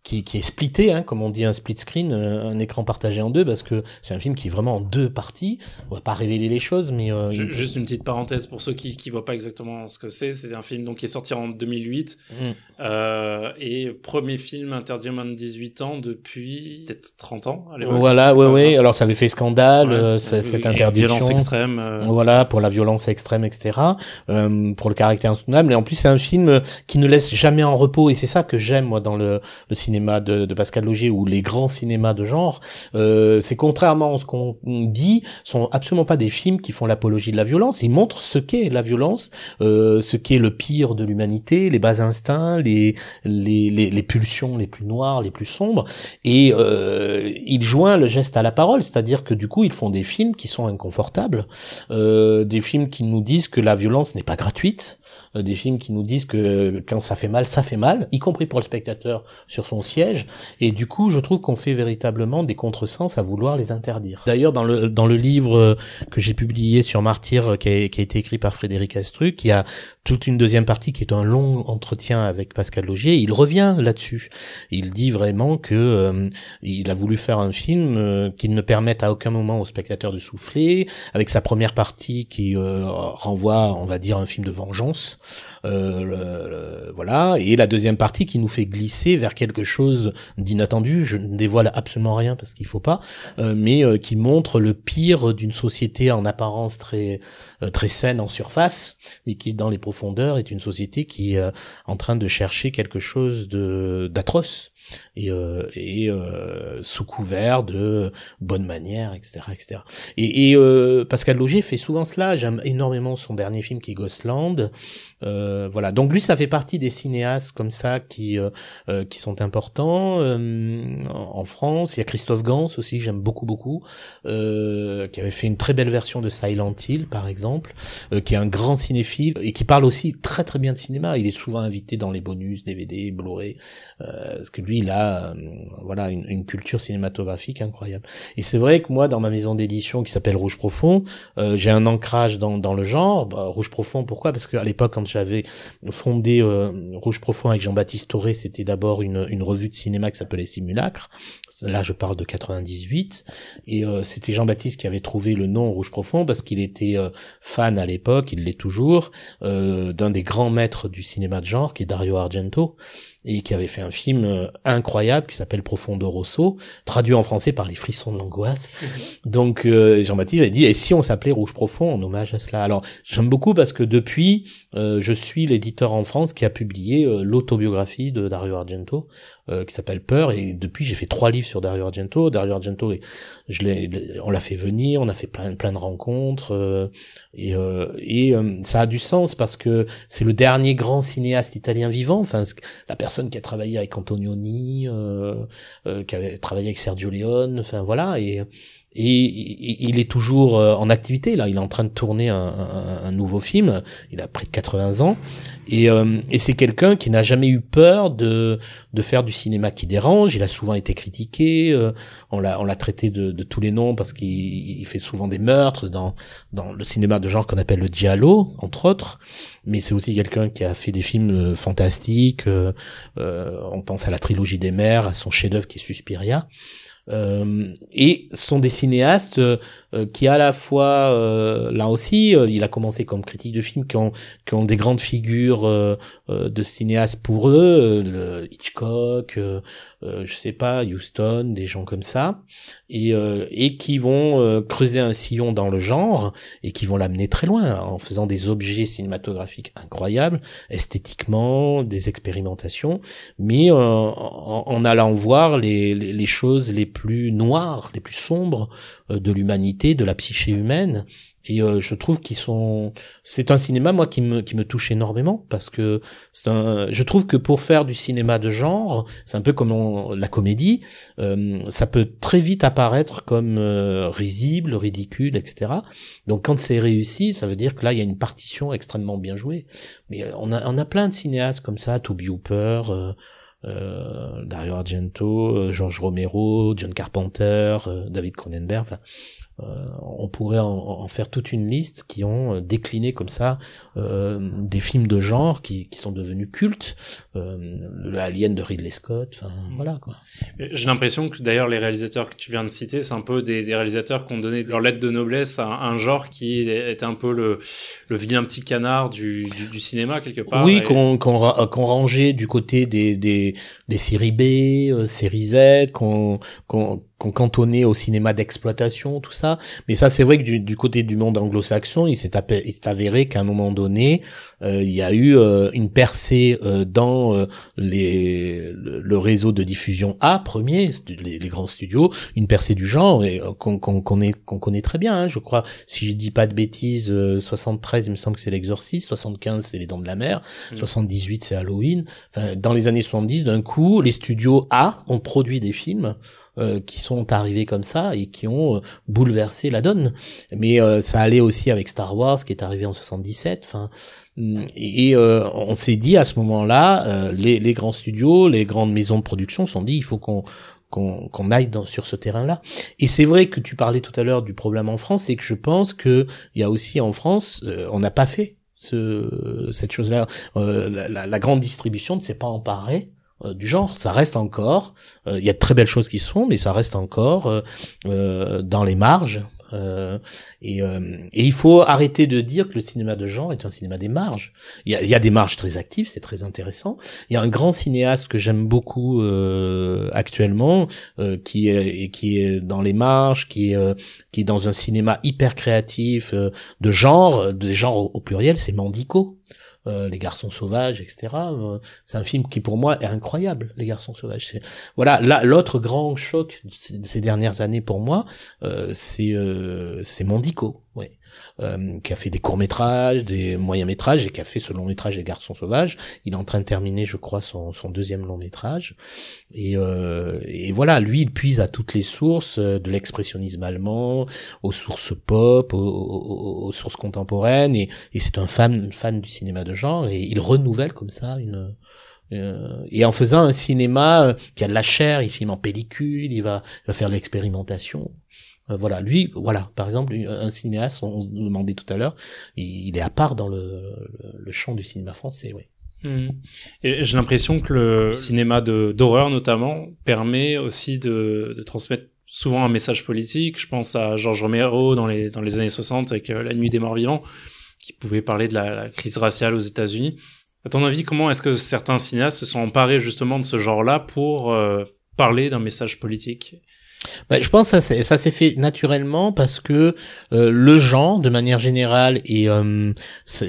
qui, qui est splitté, hein, comme on dit un split screen, euh, un, écran partagé en deux, parce que c'est un film qui est vraiment en deux parties. On va pas révéler les choses, mais euh, juste une petite parenthèse pour ceux qui qui voient pas exactement ce que c'est. C'est un film donc qui est sorti en 2008 mm. euh, et premier film interdit aux moins de 18 ans depuis peut-être 30 ans. voilà, ouais, ouais. Alors ça avait fait scandale euh, cette interdiction. Violence extrême. Voilà, pour la violence extrême, etc. pour le caractère insoutenable. Mais en plus c'est un film qui ne laisse jamais en repos et c'est ça que j'aime moi dans le, le cinéma cinéma de, Pascal Logier ou les grands cinémas de genre, euh, c'est contrairement à ce qu'on dit, sont absolument pas des films qui font l'apologie de la violence. Ils montrent ce qu'est la violence, euh, ce qu'est le pire de l'humanité, les bas instincts, les, les, les, les, pulsions les plus noires, les plus sombres. Et euh, ils joignent le geste à la parole, c'est-à-dire que du coup ils font des films qui sont inconfortables, euh, des films qui nous disent que la violence n'est pas gratuite, euh, des films qui nous disent que quand ça fait mal, ça fait mal, y compris pour le spectateur sur son siège. Et du coup, je trouve qu'on fait véritablement des contresens à vouloir les interdire. D'ailleurs, dans le dans le livre euh, que j'ai publié sur Martyr, euh, qui a, été écrit par Frédéric Astruc, il y a toute une deuxième partie qui est un long entretien avec Pascal Logier. Il revient là-dessus. Il dit vraiment que il a voulu faire un film qui ne permette à aucun moment au spectateur de souffler, avec sa première partie qui renvoie, on va dire, un film de vengeance euh, voilà, et la deuxième partie qui nous fait glisser vers quelque chose d'inattendu. Je ne dévoile absolument rien parce qu'il faut pas, euh, mais euh, qui montre le pire d'une société en apparence très euh, très saine en surface, mais qui dans les profondeurs est une société qui est en train de chercher quelque chose de d'atroce et, euh, et euh, sous couvert de bonne manière, etc., etc. Et, euh, Pascal Logier fait souvent cela. J'aime énormément son dernier film qui est Ghostland. Euh, voilà. Donc lui, ça fait partie des cinéastes comme ça qui euh, qui sont importants en France. Il y a Christophe Gans aussi, j'aime beaucoup beaucoup, qui avait fait une très belle version de Silent Hill, par exemple, qui est un grand cinéphile et qui parle aussi très très bien de cinéma. Il est souvent invité dans les bonus, DVD, Blu-ray, parce que lui il a euh, voilà une, culture cinématographique incroyable. Et c'est vrai que moi, dans ma maison d'édition qui s'appelle Rouge Profond, euh, j'ai un ancrage dans, dans le genre. Bah, Rouge Profond, pourquoi? Parce qu'à l'époque, j'avais fondé euh, Rouge Profond avec Jean-Baptiste Toré, c'était d'abord une, une revue de cinéma qui s'appelait Simulacre. Là, je parle de 98. Et c'était Jean-Baptiste qui avait trouvé le nom Rouge Profond parce qu'il était fan à l'époque, il l'est toujours, d'un des grands maîtres du cinéma de genre, qui est Dario Argento et qui avait fait un film euh, incroyable qui s'appelle Profondo Rosso, traduit en français par les frissons de l'angoisse. Mhm. Donc euh, Jean-Baptiste a dit et si on s'appelait Rouge Profond en hommage à cela? Alors j'aime beaucoup parce que depuis euh, je suis l'éditeur en France qui a publié l'autobiographie de Dario Argento qui s'appelle Peur et depuis j'ai fait trois livres sur Dario Argento. Dario Argento je l'ai on l'a fait venir, on a fait plein plein de rencontres et et ça a du sens parce que c'est le dernier grand cinéaste italien vivant. Enfin la personne qui a travaillé avec Antonioni, euh, euh, qui a travaillé avec Sergio Leone, enfin voilà, et, et, il est toujours euh, en activité. Là, il est en train de tourner un, nouveau film. Il a près de 80 ans, et, et c'est quelqu'un qui n'a jamais eu peur de de faire du cinéma qui dérange. Il a souvent été critiqué. on l'a on l'a traité de, de, tous les noms parce qu'il fait souvent des meurtres dans dans le cinéma de genre qu'on appelle le giallo, entre autres mais c'est aussi quelqu'un qui a fait des films euh, fantastiques. Euh, euh, on pense à la trilogie des mers, à son chef-d'œuvre qui est Suspiria. Euh, et sont des cinéastes qui à la fois, là aussi, il a commencé comme critique de films qui ont, qui ont des grandes figures de cinéastes pour eux, Hitchcock, euh, je sais pas, Houston, des gens comme ça, et, euh, et qui vont euh, creuser un sillon dans le genre et qui vont l'amener très loin en faisant des objets cinématographiques incroyables, esthétiquement, des expérimentations, mais en, en, allant voir les, les, choses les plus noires, les plus sombres de l'humanité, de la psyché humaine, et euh, je trouve qu'ils sont c'est un cinéma moi qui me qui me touche énormément parce que c'est un je trouve que pour faire du cinéma de genre c'est un peu comme la comédie euh, ça peut très vite apparaître comme euh, risible ridicule etc donc quand c'est réussi ça veut dire que là il y a une partition extrêmement bien jouée. Mais euh, on a on a plein de cinéastes comme ça Toby Hooper euh, Dario Argento, George Romero, John Carpenter, David Cronenberg, enfin, euh, on pourrait en, faire toute une liste qui ont euh, décliné comme ça euh, des films de genre qui, qui sont devenus cultes, le Alien de Ridley Scott, enfin mm. voilà quoi. J'ai l'impression que d'ailleurs les réalisateurs que tu viens de citer, c'est un peu des, des, réalisateurs qui ont donné leur lettre de noblesse à un, genre qui était un peu le, le vilain petit canard du, du, du cinéma quelque part. Oui, qu'on qu'on rangeait du côté des, des, des séries B, séries Z, qu'on qu'on qu'on cantonnait au cinéma d'exploitation, tout ça. Mais ça, c'est vrai que du, côté du monde anglo-saxon, il s'est avéré qu'à un moment donné, euh, il y a eu euh, une percée euh, dans les, le, réseau de diffusion A, premier, les, grands studios, une percée du genre qu'on connaît, qu'on connaît très bien. Hein, je crois, si je dis pas de bêtises, 73, il me semble que c'est l'Exorciste, 75, c'est les Dents de la Mer, 78, mmh. c'est Halloween. Enfin, dans les années 70, d'un coup, les studios A ont produit des films euh, qui sont arrivés comme ça et qui ont euh, bouleversé la donne. Mais euh, ça allait aussi avec Star Wars qui est arrivé en 77. Enfin, mm, et on s'est dit à ce moment-là, les, les, grands studios, les grandes maisons de production sont dit il faut qu'on qu'on aille dans, sur ce terrain-là. Et c'est vrai que tu parlais tout à l'heure du problème en France, c'est que je pense que il y a aussi en France, on n'a pas fait ce, cette chose-là. la, la, la, grande distribution ne s'est pas emparée euh, du genre. Ça reste encore, euh, il y a de très belles choses qui se font, mais ça reste encore euh, dans les marges. Et, et, il faut arrêter de dire que le cinéma de genre est un cinéma des marges. Il y a, il y a des marges très actives, c'est très intéressant. Il y a un grand cinéaste que j'aime beaucoup actuellement, qui est qui est dans les marges, qui est qui est dans un cinéma hyper créatif de genre, de genre au pluriel, c'est Mandico. Euh, les garçons sauvages, etc. Euh, c'est un film qui pour moi est incroyable, Les garçons sauvages. Voilà, là l'autre grand choc de ces dernières années pour moi, euh, c'est c'est euh, qui a fait des courts métrages, des moyens métrages et qui a fait ce long métrage des Garçons sauvages. Il est en train de terminer, je crois, son, son deuxième long métrage. Et, euh, et, voilà, lui, il puise à toutes les sources euh, de l'expressionnisme allemand, aux sources pop, aux, sources contemporaines. Et, et c'est un fan, fan du cinéma de genre. Et il renouvelle comme ça une euh, et en faisant un cinéma qui a de la chair, il filme en pellicule, il va, il va faire de l'expérimentation. Euh, voilà, lui, voilà, par exemple, un cinéaste, on, nous demandait tout à l'heure, il, est à part dans le, le, champ du cinéma français, oui. Hmm. Et j'ai l'impression que le cinéma d'horreur notamment permet aussi de, de, transmettre souvent un message politique. Je pense à Georges Romero dans les dans les années 60 avec euh, La Nuit des Morts Vivants, qui pouvait parler de la, crise raciale aux États-Unis. À ton avis, comment est-ce que certains cinéastes se sont emparés justement de ce genre-là pour euh, parler d'un message politique? Bah, je pense que ça s'est fait naturellement parce que euh, le genre, de manière générale, et euh,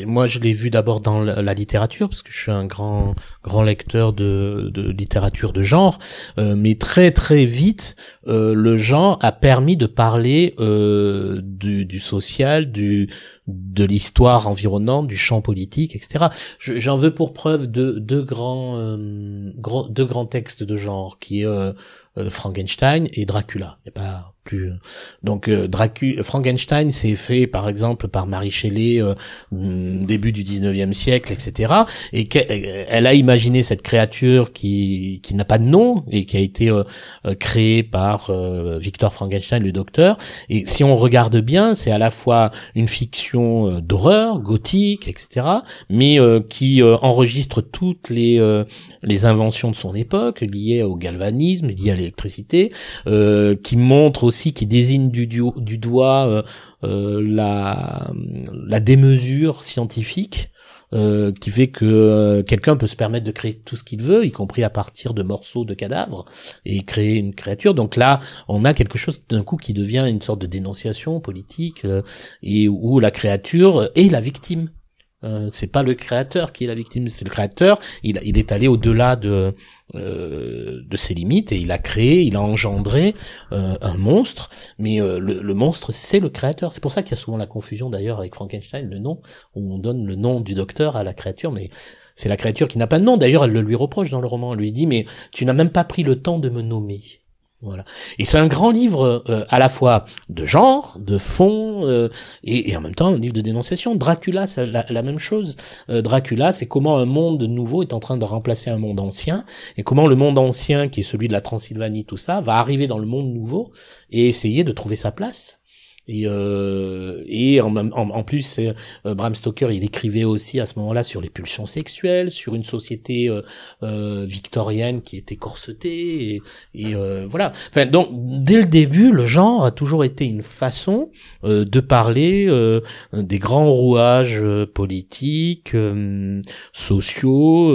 moi je l'ai vu d'abord dans la, littérature parce que je suis un grand grand lecteur de, de littérature de genre, euh, mais très très vite le genre a permis de parler du, du, social, du de l'histoire environnante, du champ politique, etc. J'en veux pour preuve deux, deux grands, deux grands textes de genre qui est euh, Frankenstein et Dracula. Pas plus. Donc euh, Frankenstein c'est fait par exemple par Marie Shelley euh, mm, début du 19e siècle, etc. Et elle a imaginé cette créature qui qui n'a pas de nom et qui a été euh, créée par Victor Frankenstein le docteur. Et si on regarde bien, c'est à la fois une fiction d'horreur gothique, etc. Mais qui enregistre toutes les les inventions de son époque liées au galvanisme, liées à l'électricité, qui montre aussi qui désigne du, du, du doigt la, démesure scientifique euh, qui fait que euh, quelqu'un peut se permettre de créer tout ce qu'il veut, y compris à partir de morceaux de cadavres, et créer une créature. Donc là, on a quelque chose d'un coup qui devient une sorte de dénonciation politique, euh, et où la créature est la victime. Euh, c'est pas le créateur qui est la victime, c'est le créateur. Il est allé au-delà de euh, de ses limites et il a créé, il a engendré euh, un monstre. Mais euh, le, le, monstre, c'est le créateur. C'est pour ça qu'il y a souvent la confusion d'ailleurs avec Frankenstein, le nom où on donne le nom du docteur à la créature, mais c'est la créature qui n'a pas de nom. D'ailleurs, elle le lui reproche dans le roman. Elle lui dit mais tu n'as même pas pris le temps de me nommer. Voilà. Et c'est un grand livre euh, à la fois de genre, de fond, euh, et, en même temps un livre de dénonciation. Dracula, c'est la, même chose. Euh, Dracula, c'est comment un monde nouveau est en train de remplacer un monde ancien, et comment le monde ancien, qui est celui de la Transylvanie, tout ça, va arriver dans le monde nouveau et essayer de trouver sa place. Et, euh, et en, en, en plus, euh, Bram Stoker, il écrivait aussi à ce moment-là sur les pulsions sexuelles, sur une société euh, euh victorienne qui était corsetée, et, et euh, voilà. Enfin, donc dès le début, le genre a toujours été une façon euh, de parler des grands rouages politiques, sociaux,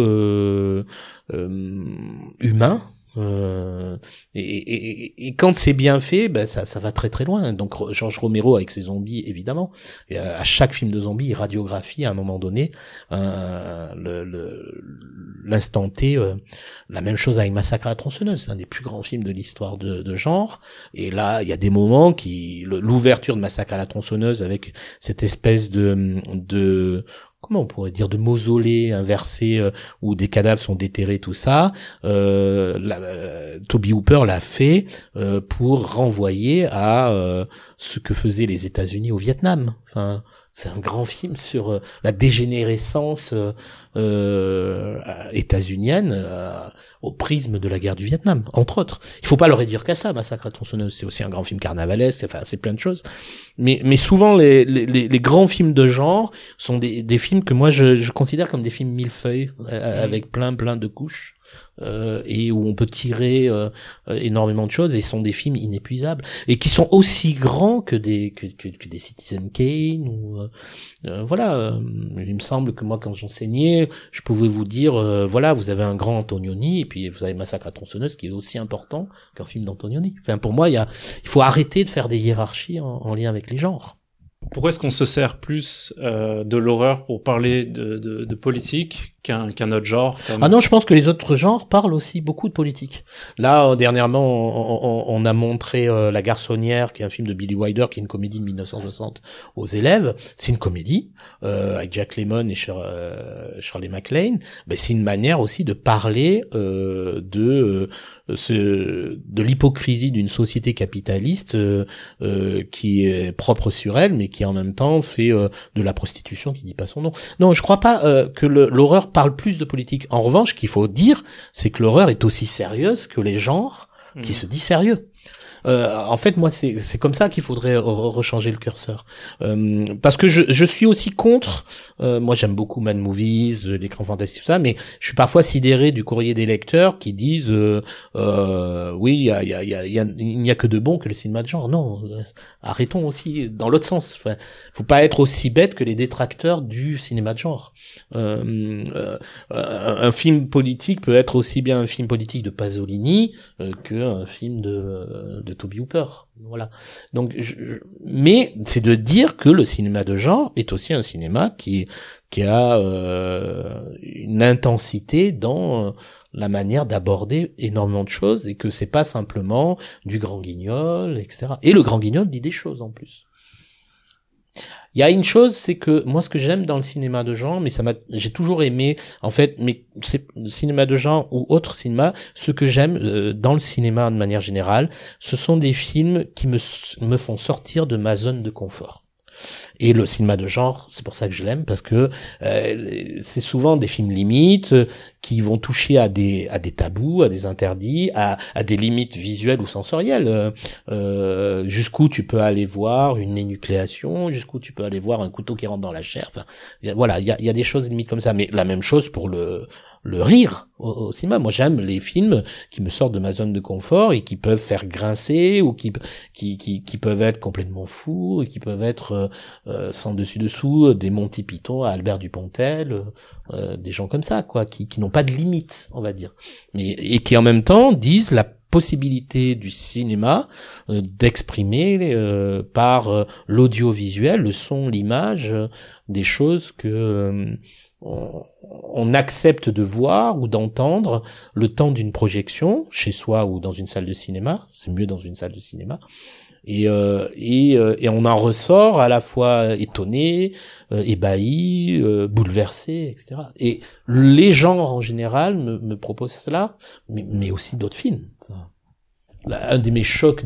humains euh, et, quand c'est bien fait, ben ça, ça va très très loin. Donc Georges Romero avec ses zombies, évidemment, et à, chaque film de zombies, il radiographie à un moment donné euh, l'instant T. Euh, la même chose avec Massacre à la tronçonneuse, c'est un des plus grands films de l'histoire de, de, genre. Et là, il y a des moments qui, l'ouverture de Massacre à la tronçonneuse avec cette espèce de de comment on pourrait dire de mausolées inversés euh, où des cadavres sont déterrés tout ça. Euh, euh Toby Hooper l'a fait pour renvoyer à ce que faisaient les États-Unis au Vietnam c'est un grand film sur euh, la dégénérescence euh, euh, états-unienne euh, au prisme de la guerre du Vietnam, entre autres. Il faut pas leur dire qu'à ça, Massacre à tronçonneuse, c'est aussi un grand film carnavalesque, enfin c'est plein de choses. Mais, mais souvent les, les, les, grands films de genre sont des, des films que moi je, je considère comme des films millefeuilles, avec plein plein de couches euh, et où on peut tirer euh, énormément de choses et sont des films inépuisables et qui sont aussi grands que des que, que, des Citizen Kane ou euh, euh, voilà il me semble que moi quand j'enseignais je pouvais vous dire voilà vous avez un grand Antonioni et puis vous avez Massacre à tronçonneuse qui est aussi important qu'un film d'Antonioni. Enfin pour moi il y a il faut arrêter de faire des hiérarchies en, en lien avec les genres. Pourquoi est-ce qu'on se sert plus euh, de l'horreur pour parler de, de, de politique qu'un qu'un autre genre Ah non, je pense que les autres genres parlent aussi beaucoup de politique. Là, euh, dernièrement, on, on, on, a montré euh, La Garçonnière, qui est un film de Billy Wilder, qui est une comédie de 1960 aux élèves. C'est une comédie euh, avec Jack Lemmon et Shirley MacLaine. Ben, c'est une manière aussi de parler de ce, de l'hypocrisie d'une société capitaliste qui est propre sur elle, mais qui en même temps fait de la prostitution qui dit pas son nom. Non, je crois pas que l'horreur parle plus de politique. En revanche, ce qu'il faut dire, c'est que l'horreur est aussi sérieuse que les genres qui mmh. se dit sérieux. Euh, en fait, moi, c'est comme ça qu'il faudrait rechanger le curseur. Euh, parce que je, je, suis aussi contre. Euh, moi, j'aime beaucoup Mad Movies, l'écran fantastique, tout ça, mais je suis parfois sidéré du courrier des lecteurs qui disent euh, euh, oui, il y a, y a, y a, il n'y a que de bon que le cinéma de genre. Non, arrêtons aussi dans l'autre sens. Enfin, faut pas être aussi bête que les détracteurs du cinéma de genre. un film politique peut être aussi bien un film politique de Pasolini que un film de de Toby Hooper. Voilà. Donc, mais c'est de dire que le cinéma de genre est aussi un cinéma qui qui a euh, une intensité dans euh, la manière d'aborder énormément de choses et que c'est pas simplement du grand guignol, etc. Et le grand guignol dit des choses en plus. Il y a une chose, c'est que moi, ce que j'aime dans le cinéma de genre, mais ça m'a, j'ai toujours aimé, en fait, mais c'est cinéma de genre ou autre cinéma, ce que j'aime euh, dans le cinéma de manière générale, ce sont des films qui me, me font sortir de ma zone de confort. Et le cinéma de genre, c'est pour ça que je l'aime, parce que euh, c'est souvent des films limites qui vont toucher à des à des tabous, à des interdits, à, à des limites visuelles ou sensorielles. Euh, euh jusqu'où tu peux aller voir une énucléation, jusqu'où tu peux aller voir un couteau qui rentre dans la chair. Enfin, voilà, il y a, y a des choses limites comme ça. Mais la même chose pour le le rire au, cinéma. Moi, j'aime les films qui me sortent de ma zone de confort et qui peuvent faire grincer ou qui qui qui, qui peuvent être complètement fous et qui peuvent être euh, euh sans dessus dessous des Monty Python à Albert Dupontel, euh, des gens comme ça, quoi, qui qui n'ont pas de limite, on va dire, mais et qui en même temps disent la possibilité du cinéma euh, d'exprimer euh, par l'audiovisuel, le son, l'image, des choses que on, accepte de voir ou d'entendre le temps d'une projection chez soi ou dans une salle de cinéma. C'est mieux dans une salle de cinéma. Et, euh, euh, et, on en ressort à la fois étonné, euh, ébahi, bouleversé, etc. Et les gens en général me, me proposent cela, mais, mais aussi d'autres films. un de mes chocs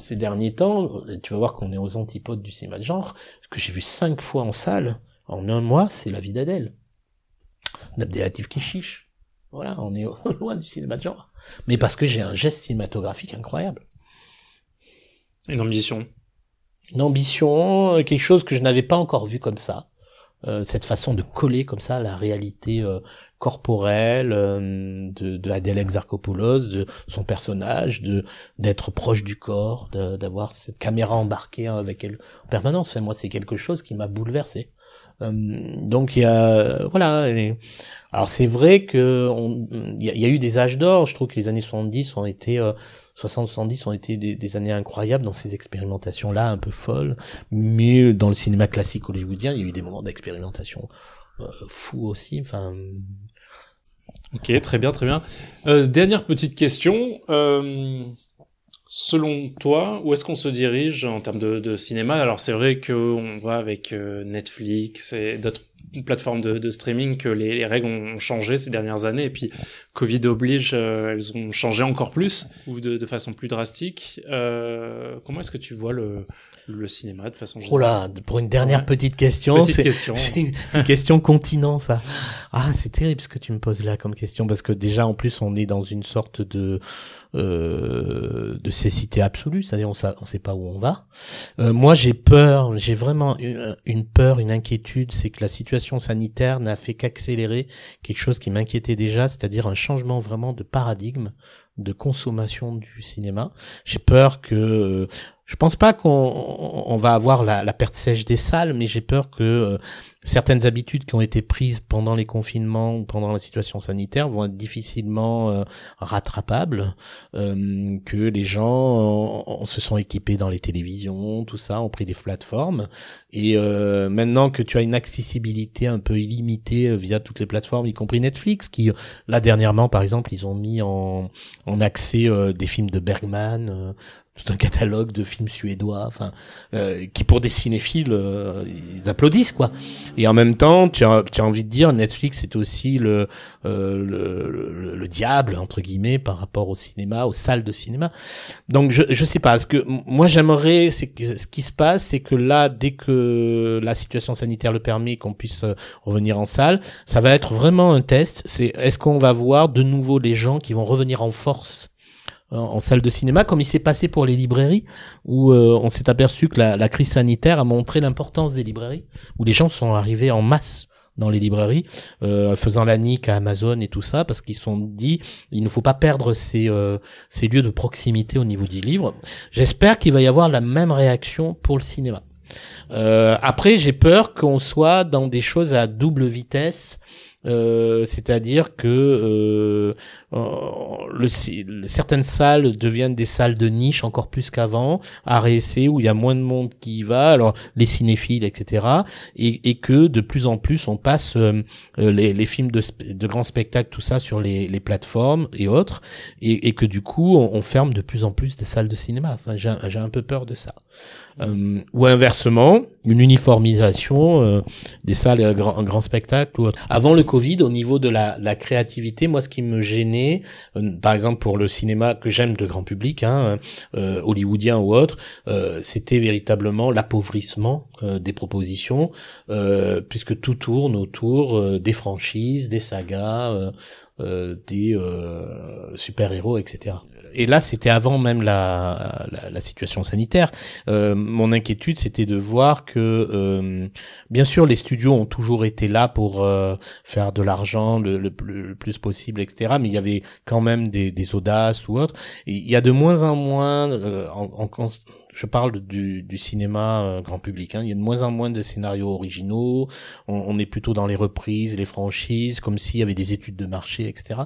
ces derniers temps, tu vas voir qu'on est aux antipodes du cinéma de genre, que j'ai vu cinq fois en salle, en un mois, c'est la vie d'Adèle. Abdelatif Kishish. Voilà, on est (laughs) loin du cinéma de genre. Mais parce que j'ai un geste cinématographique incroyable. Une ambition. Une ambition, euh, quelque chose que je n'avais pas encore vu comme ça. Euh, cette façon de coller comme ça la réalité euh, corporelle de, de Adèle Exarchopoulos, de son personnage, de d'être proche du corps, d'avoir cette caméra embarquée avec elle en permanence. moi, c'est quelque chose qui m'a bouleversé. Euh, donc il y a voilà. Alors c'est vrai que il y, a eu des âges d'or. Je trouve que les années 70 ont été 60-70 euh, ont été des, années incroyables dans ces expérimentations-là, un peu folles. Mais dans le cinéma classique hollywoodien, il y a eu des moments d'expérimentation euh, fous aussi. Enfin. Ok, très bien, très bien. Euh, dernière petite question. Euh, Selon toi, où est-ce qu'on se dirige en termes de, cinéma? Alors c'est vrai qu'on voit avec euh, Netflix et d'autres plateformes de, streaming que les, règles ont changé ces dernières années et puis Covid oblige, euh, elles ont changé encore plus ou de, façon plus drastique. Euh, comment est-ce que tu vois le, le cinéma de façon générale. Oh là, pour une dernière petite question, c'est (laughs) une question continent ça. Ah, c'est terrible ce que tu me poses là comme question parce que déjà en plus on est dans une sorte de euh, de cécité absolue, c'est-à-dire on ne sait pas où on va. Euh, moi j'ai peur, j'ai vraiment une, peur, une inquiétude, c'est que la situation sanitaire n'a fait qu'accélérer quelque chose qui m'inquiétait déjà, c'est-à-dire un changement vraiment de paradigme de consommation du cinéma. J'ai peur que je pense pas qu'on va avoir la, la, perte sèche des salles, mais j'ai peur que euh, certaines habitudes qui ont été prises pendant les confinements ou pendant la situation sanitaire vont être difficilement euh, rattrapables, euh, que les gens se sont équipés dans les télévisions, tout ça, ont pris des plateformes, et euh, maintenant que tu as une accessibilité un peu illimitée via toutes les plateformes, y compris Netflix, qui là dernièrement par exemple ils ont mis en, en accès des films de Bergman, tout un catalogue de films suédois, enfin, euh, qui pour des cinéphiles, euh, ils applaudissent quoi. Et en même temps, tu as, tu as envie de dire, Netflix est aussi le, euh, le, le, diable entre guillemets par rapport au cinéma, aux salles de cinéma. Donc je je sais pas. Ce que moi j'aimerais, c'est que ce qui se passe, c'est que là, dès que la situation sanitaire le permet, qu'on puisse revenir en salle, ça va être vraiment un test. C'est est-ce qu'on va voir de nouveau les gens qui vont revenir en force? En salle de cinéma, comme il s'est passé pour les librairies, où euh, on s'est aperçu que la, la, crise sanitaire a montré l'importance des librairies, où les gens sont arrivés en masse dans les librairies, euh, faisant la nique à Amazon et tout ça, parce qu'ils sont dit, il ne faut pas perdre ces, euh, ces lieux de proximité au niveau du livre. J'espère qu'il va y avoir la même réaction pour le cinéma. Euh, après, j'ai peur qu'on soit dans des choses à double vitesse euh, c'est-à-dire que euh, le, certaines salles deviennent des salles de niche encore plus qu'avant, à réessayer où il y a moins de monde qui y va, alors les cinéphiles, etc. Et, et que de plus en plus on passe euh, les, les, films de, de grands spectacles, tout ça sur les, les plateformes et autres, et, et, que du coup on, on, ferme de plus en plus des salles de cinéma. Enfin, j'ai un peu peur de ça. Euh, ou inversement, une uniformisation euh, des salles à grand, grand spectacle. Ou... Avant le Covid, au niveau de la, la créativité, moi, ce qui me gênait années, par exemple pour le cinéma que j'aime de grand public, hein, hollywoodien ou autre, c'était véritablement l'appauvrissement des propositions, puisque tout tourne autour des franchises, des sagas, des super-héros, etc et là, c'était avant même la, la, la situation sanitaire. Euh, mon inquiétude, c'était de voir que, euh, bien sûr, les studios ont toujours été là pour euh, faire de l'argent le, le, plus possible, etc. Mais il y avait quand même des, des audaces ou autres. il y a de moins en moins, euh, en, en, je parle du, du cinéma euh, grand public. Hein. Il y a de moins en moins de scénarios originaux. On, est plutôt dans les reprises, les franchises, comme s'il y avait des études de marché, etc.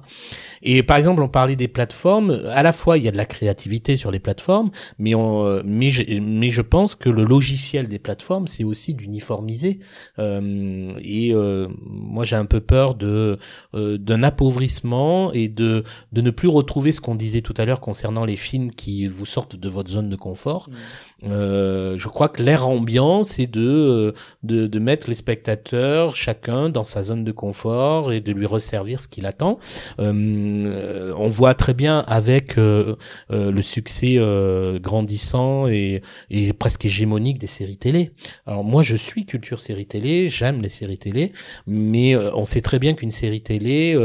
Et par exemple, on parlait des plateformes. À la fois, il y a de la créativité sur les plateformes, mais on, euh, mais je, mais je pense que le logiciel des plateformes, c'est aussi d'uniformiser. Euh, et euh, moi, j'ai un peu peur de d'un appauvrissement et de de ne plus retrouver ce qu'on disait tout à l'heure concernant les films qui vous sortent de votre zone de confort. Mmh. mm-hmm. Euh, je crois que l'air ambiant, c'est de, euh, de, de mettre les spectateurs chacun dans sa zone de confort et de lui resservir ce qu'il attend. Euh, on voit très bien avec euh, euh le succès grandissant et, et presque hégémonique des séries télé. Alors moi, je suis culture série télé, j'aime les séries télé, mais on sait très bien qu'une série télé,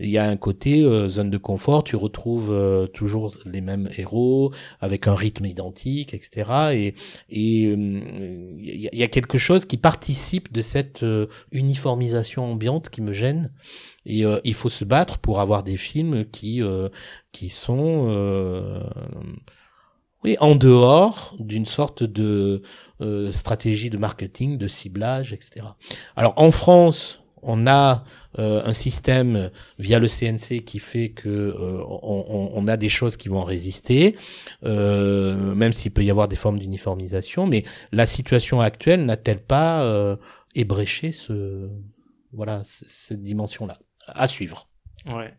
il y a un côté zone de confort. Tu retrouves toujours les mêmes héros avec un rythme identique etc. Et il y, a quelque chose qui participe de cette euh, uniformisation ambiante qui me gêne. Et euh, il faut se battre pour avoir des films qui euh, qui sont oui, en dehors d'une sorte de stratégie de marketing, de ciblage, etc. Alors en France, on a euh, un système via le CNC qui fait que euh, on, a des choses qui vont résister, euh, même s'il peut y avoir des formes d'uniformisation. Mais la situation actuelle n'a-t-elle pas ébréché ce voilà cette dimension-là? À suivre. Ouais.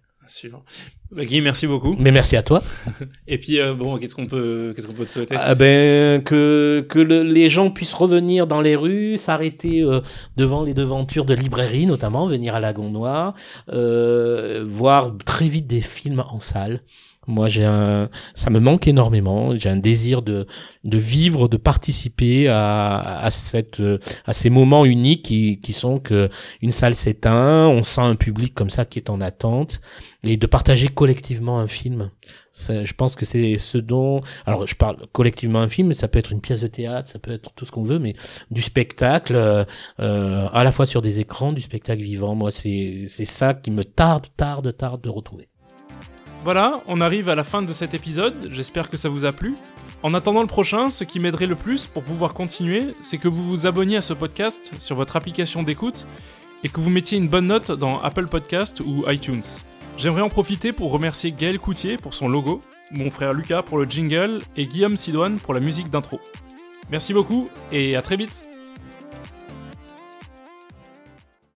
Bah, Guy, merci beaucoup. Mais merci à toi. Et puis euh, bon, qu'est-ce qu'on peut, qu'est-ce qu'on peut te souhaiter? Ah ben que que les gens puissent revenir dans les rues, s'arrêter euh, devant les devantures de librairies, notamment venir à la Noir, euh, voir très vite des films en salle. Moi, j'ai un, ça me manque énormément. J'ai un désir de de vivre, de participer à à cette à ces moments uniques qui qui sont que une salle s'éteint, on sent un public comme ça qui est en attente et de partager collectivement un film. Je pense que c'est ce dont, alors je parle collectivement un film, mais ça peut être une pièce de théâtre, ça peut être tout ce qu'on veut, mais du spectacle, euh, euh, à la fois sur des écrans, du spectacle vivant. Moi, c'est c'est ça qui me tarde, tarde, tarde de retrouver. Voilà, on arrive à la fin de cet épisode, j'espère que ça vous a plu. En attendant le prochain, ce qui m'aiderait le plus pour pouvoir continuer, c'est que vous vous abonniez à ce podcast sur votre application d'écoute et que vous mettiez une bonne note dans Apple Podcast ou iTunes. J'aimerais en profiter pour remercier Gaël Coutier pour son logo, mon frère Lucas pour le jingle et Guillaume Sidoine pour la musique d'intro. Merci beaucoup et à très vite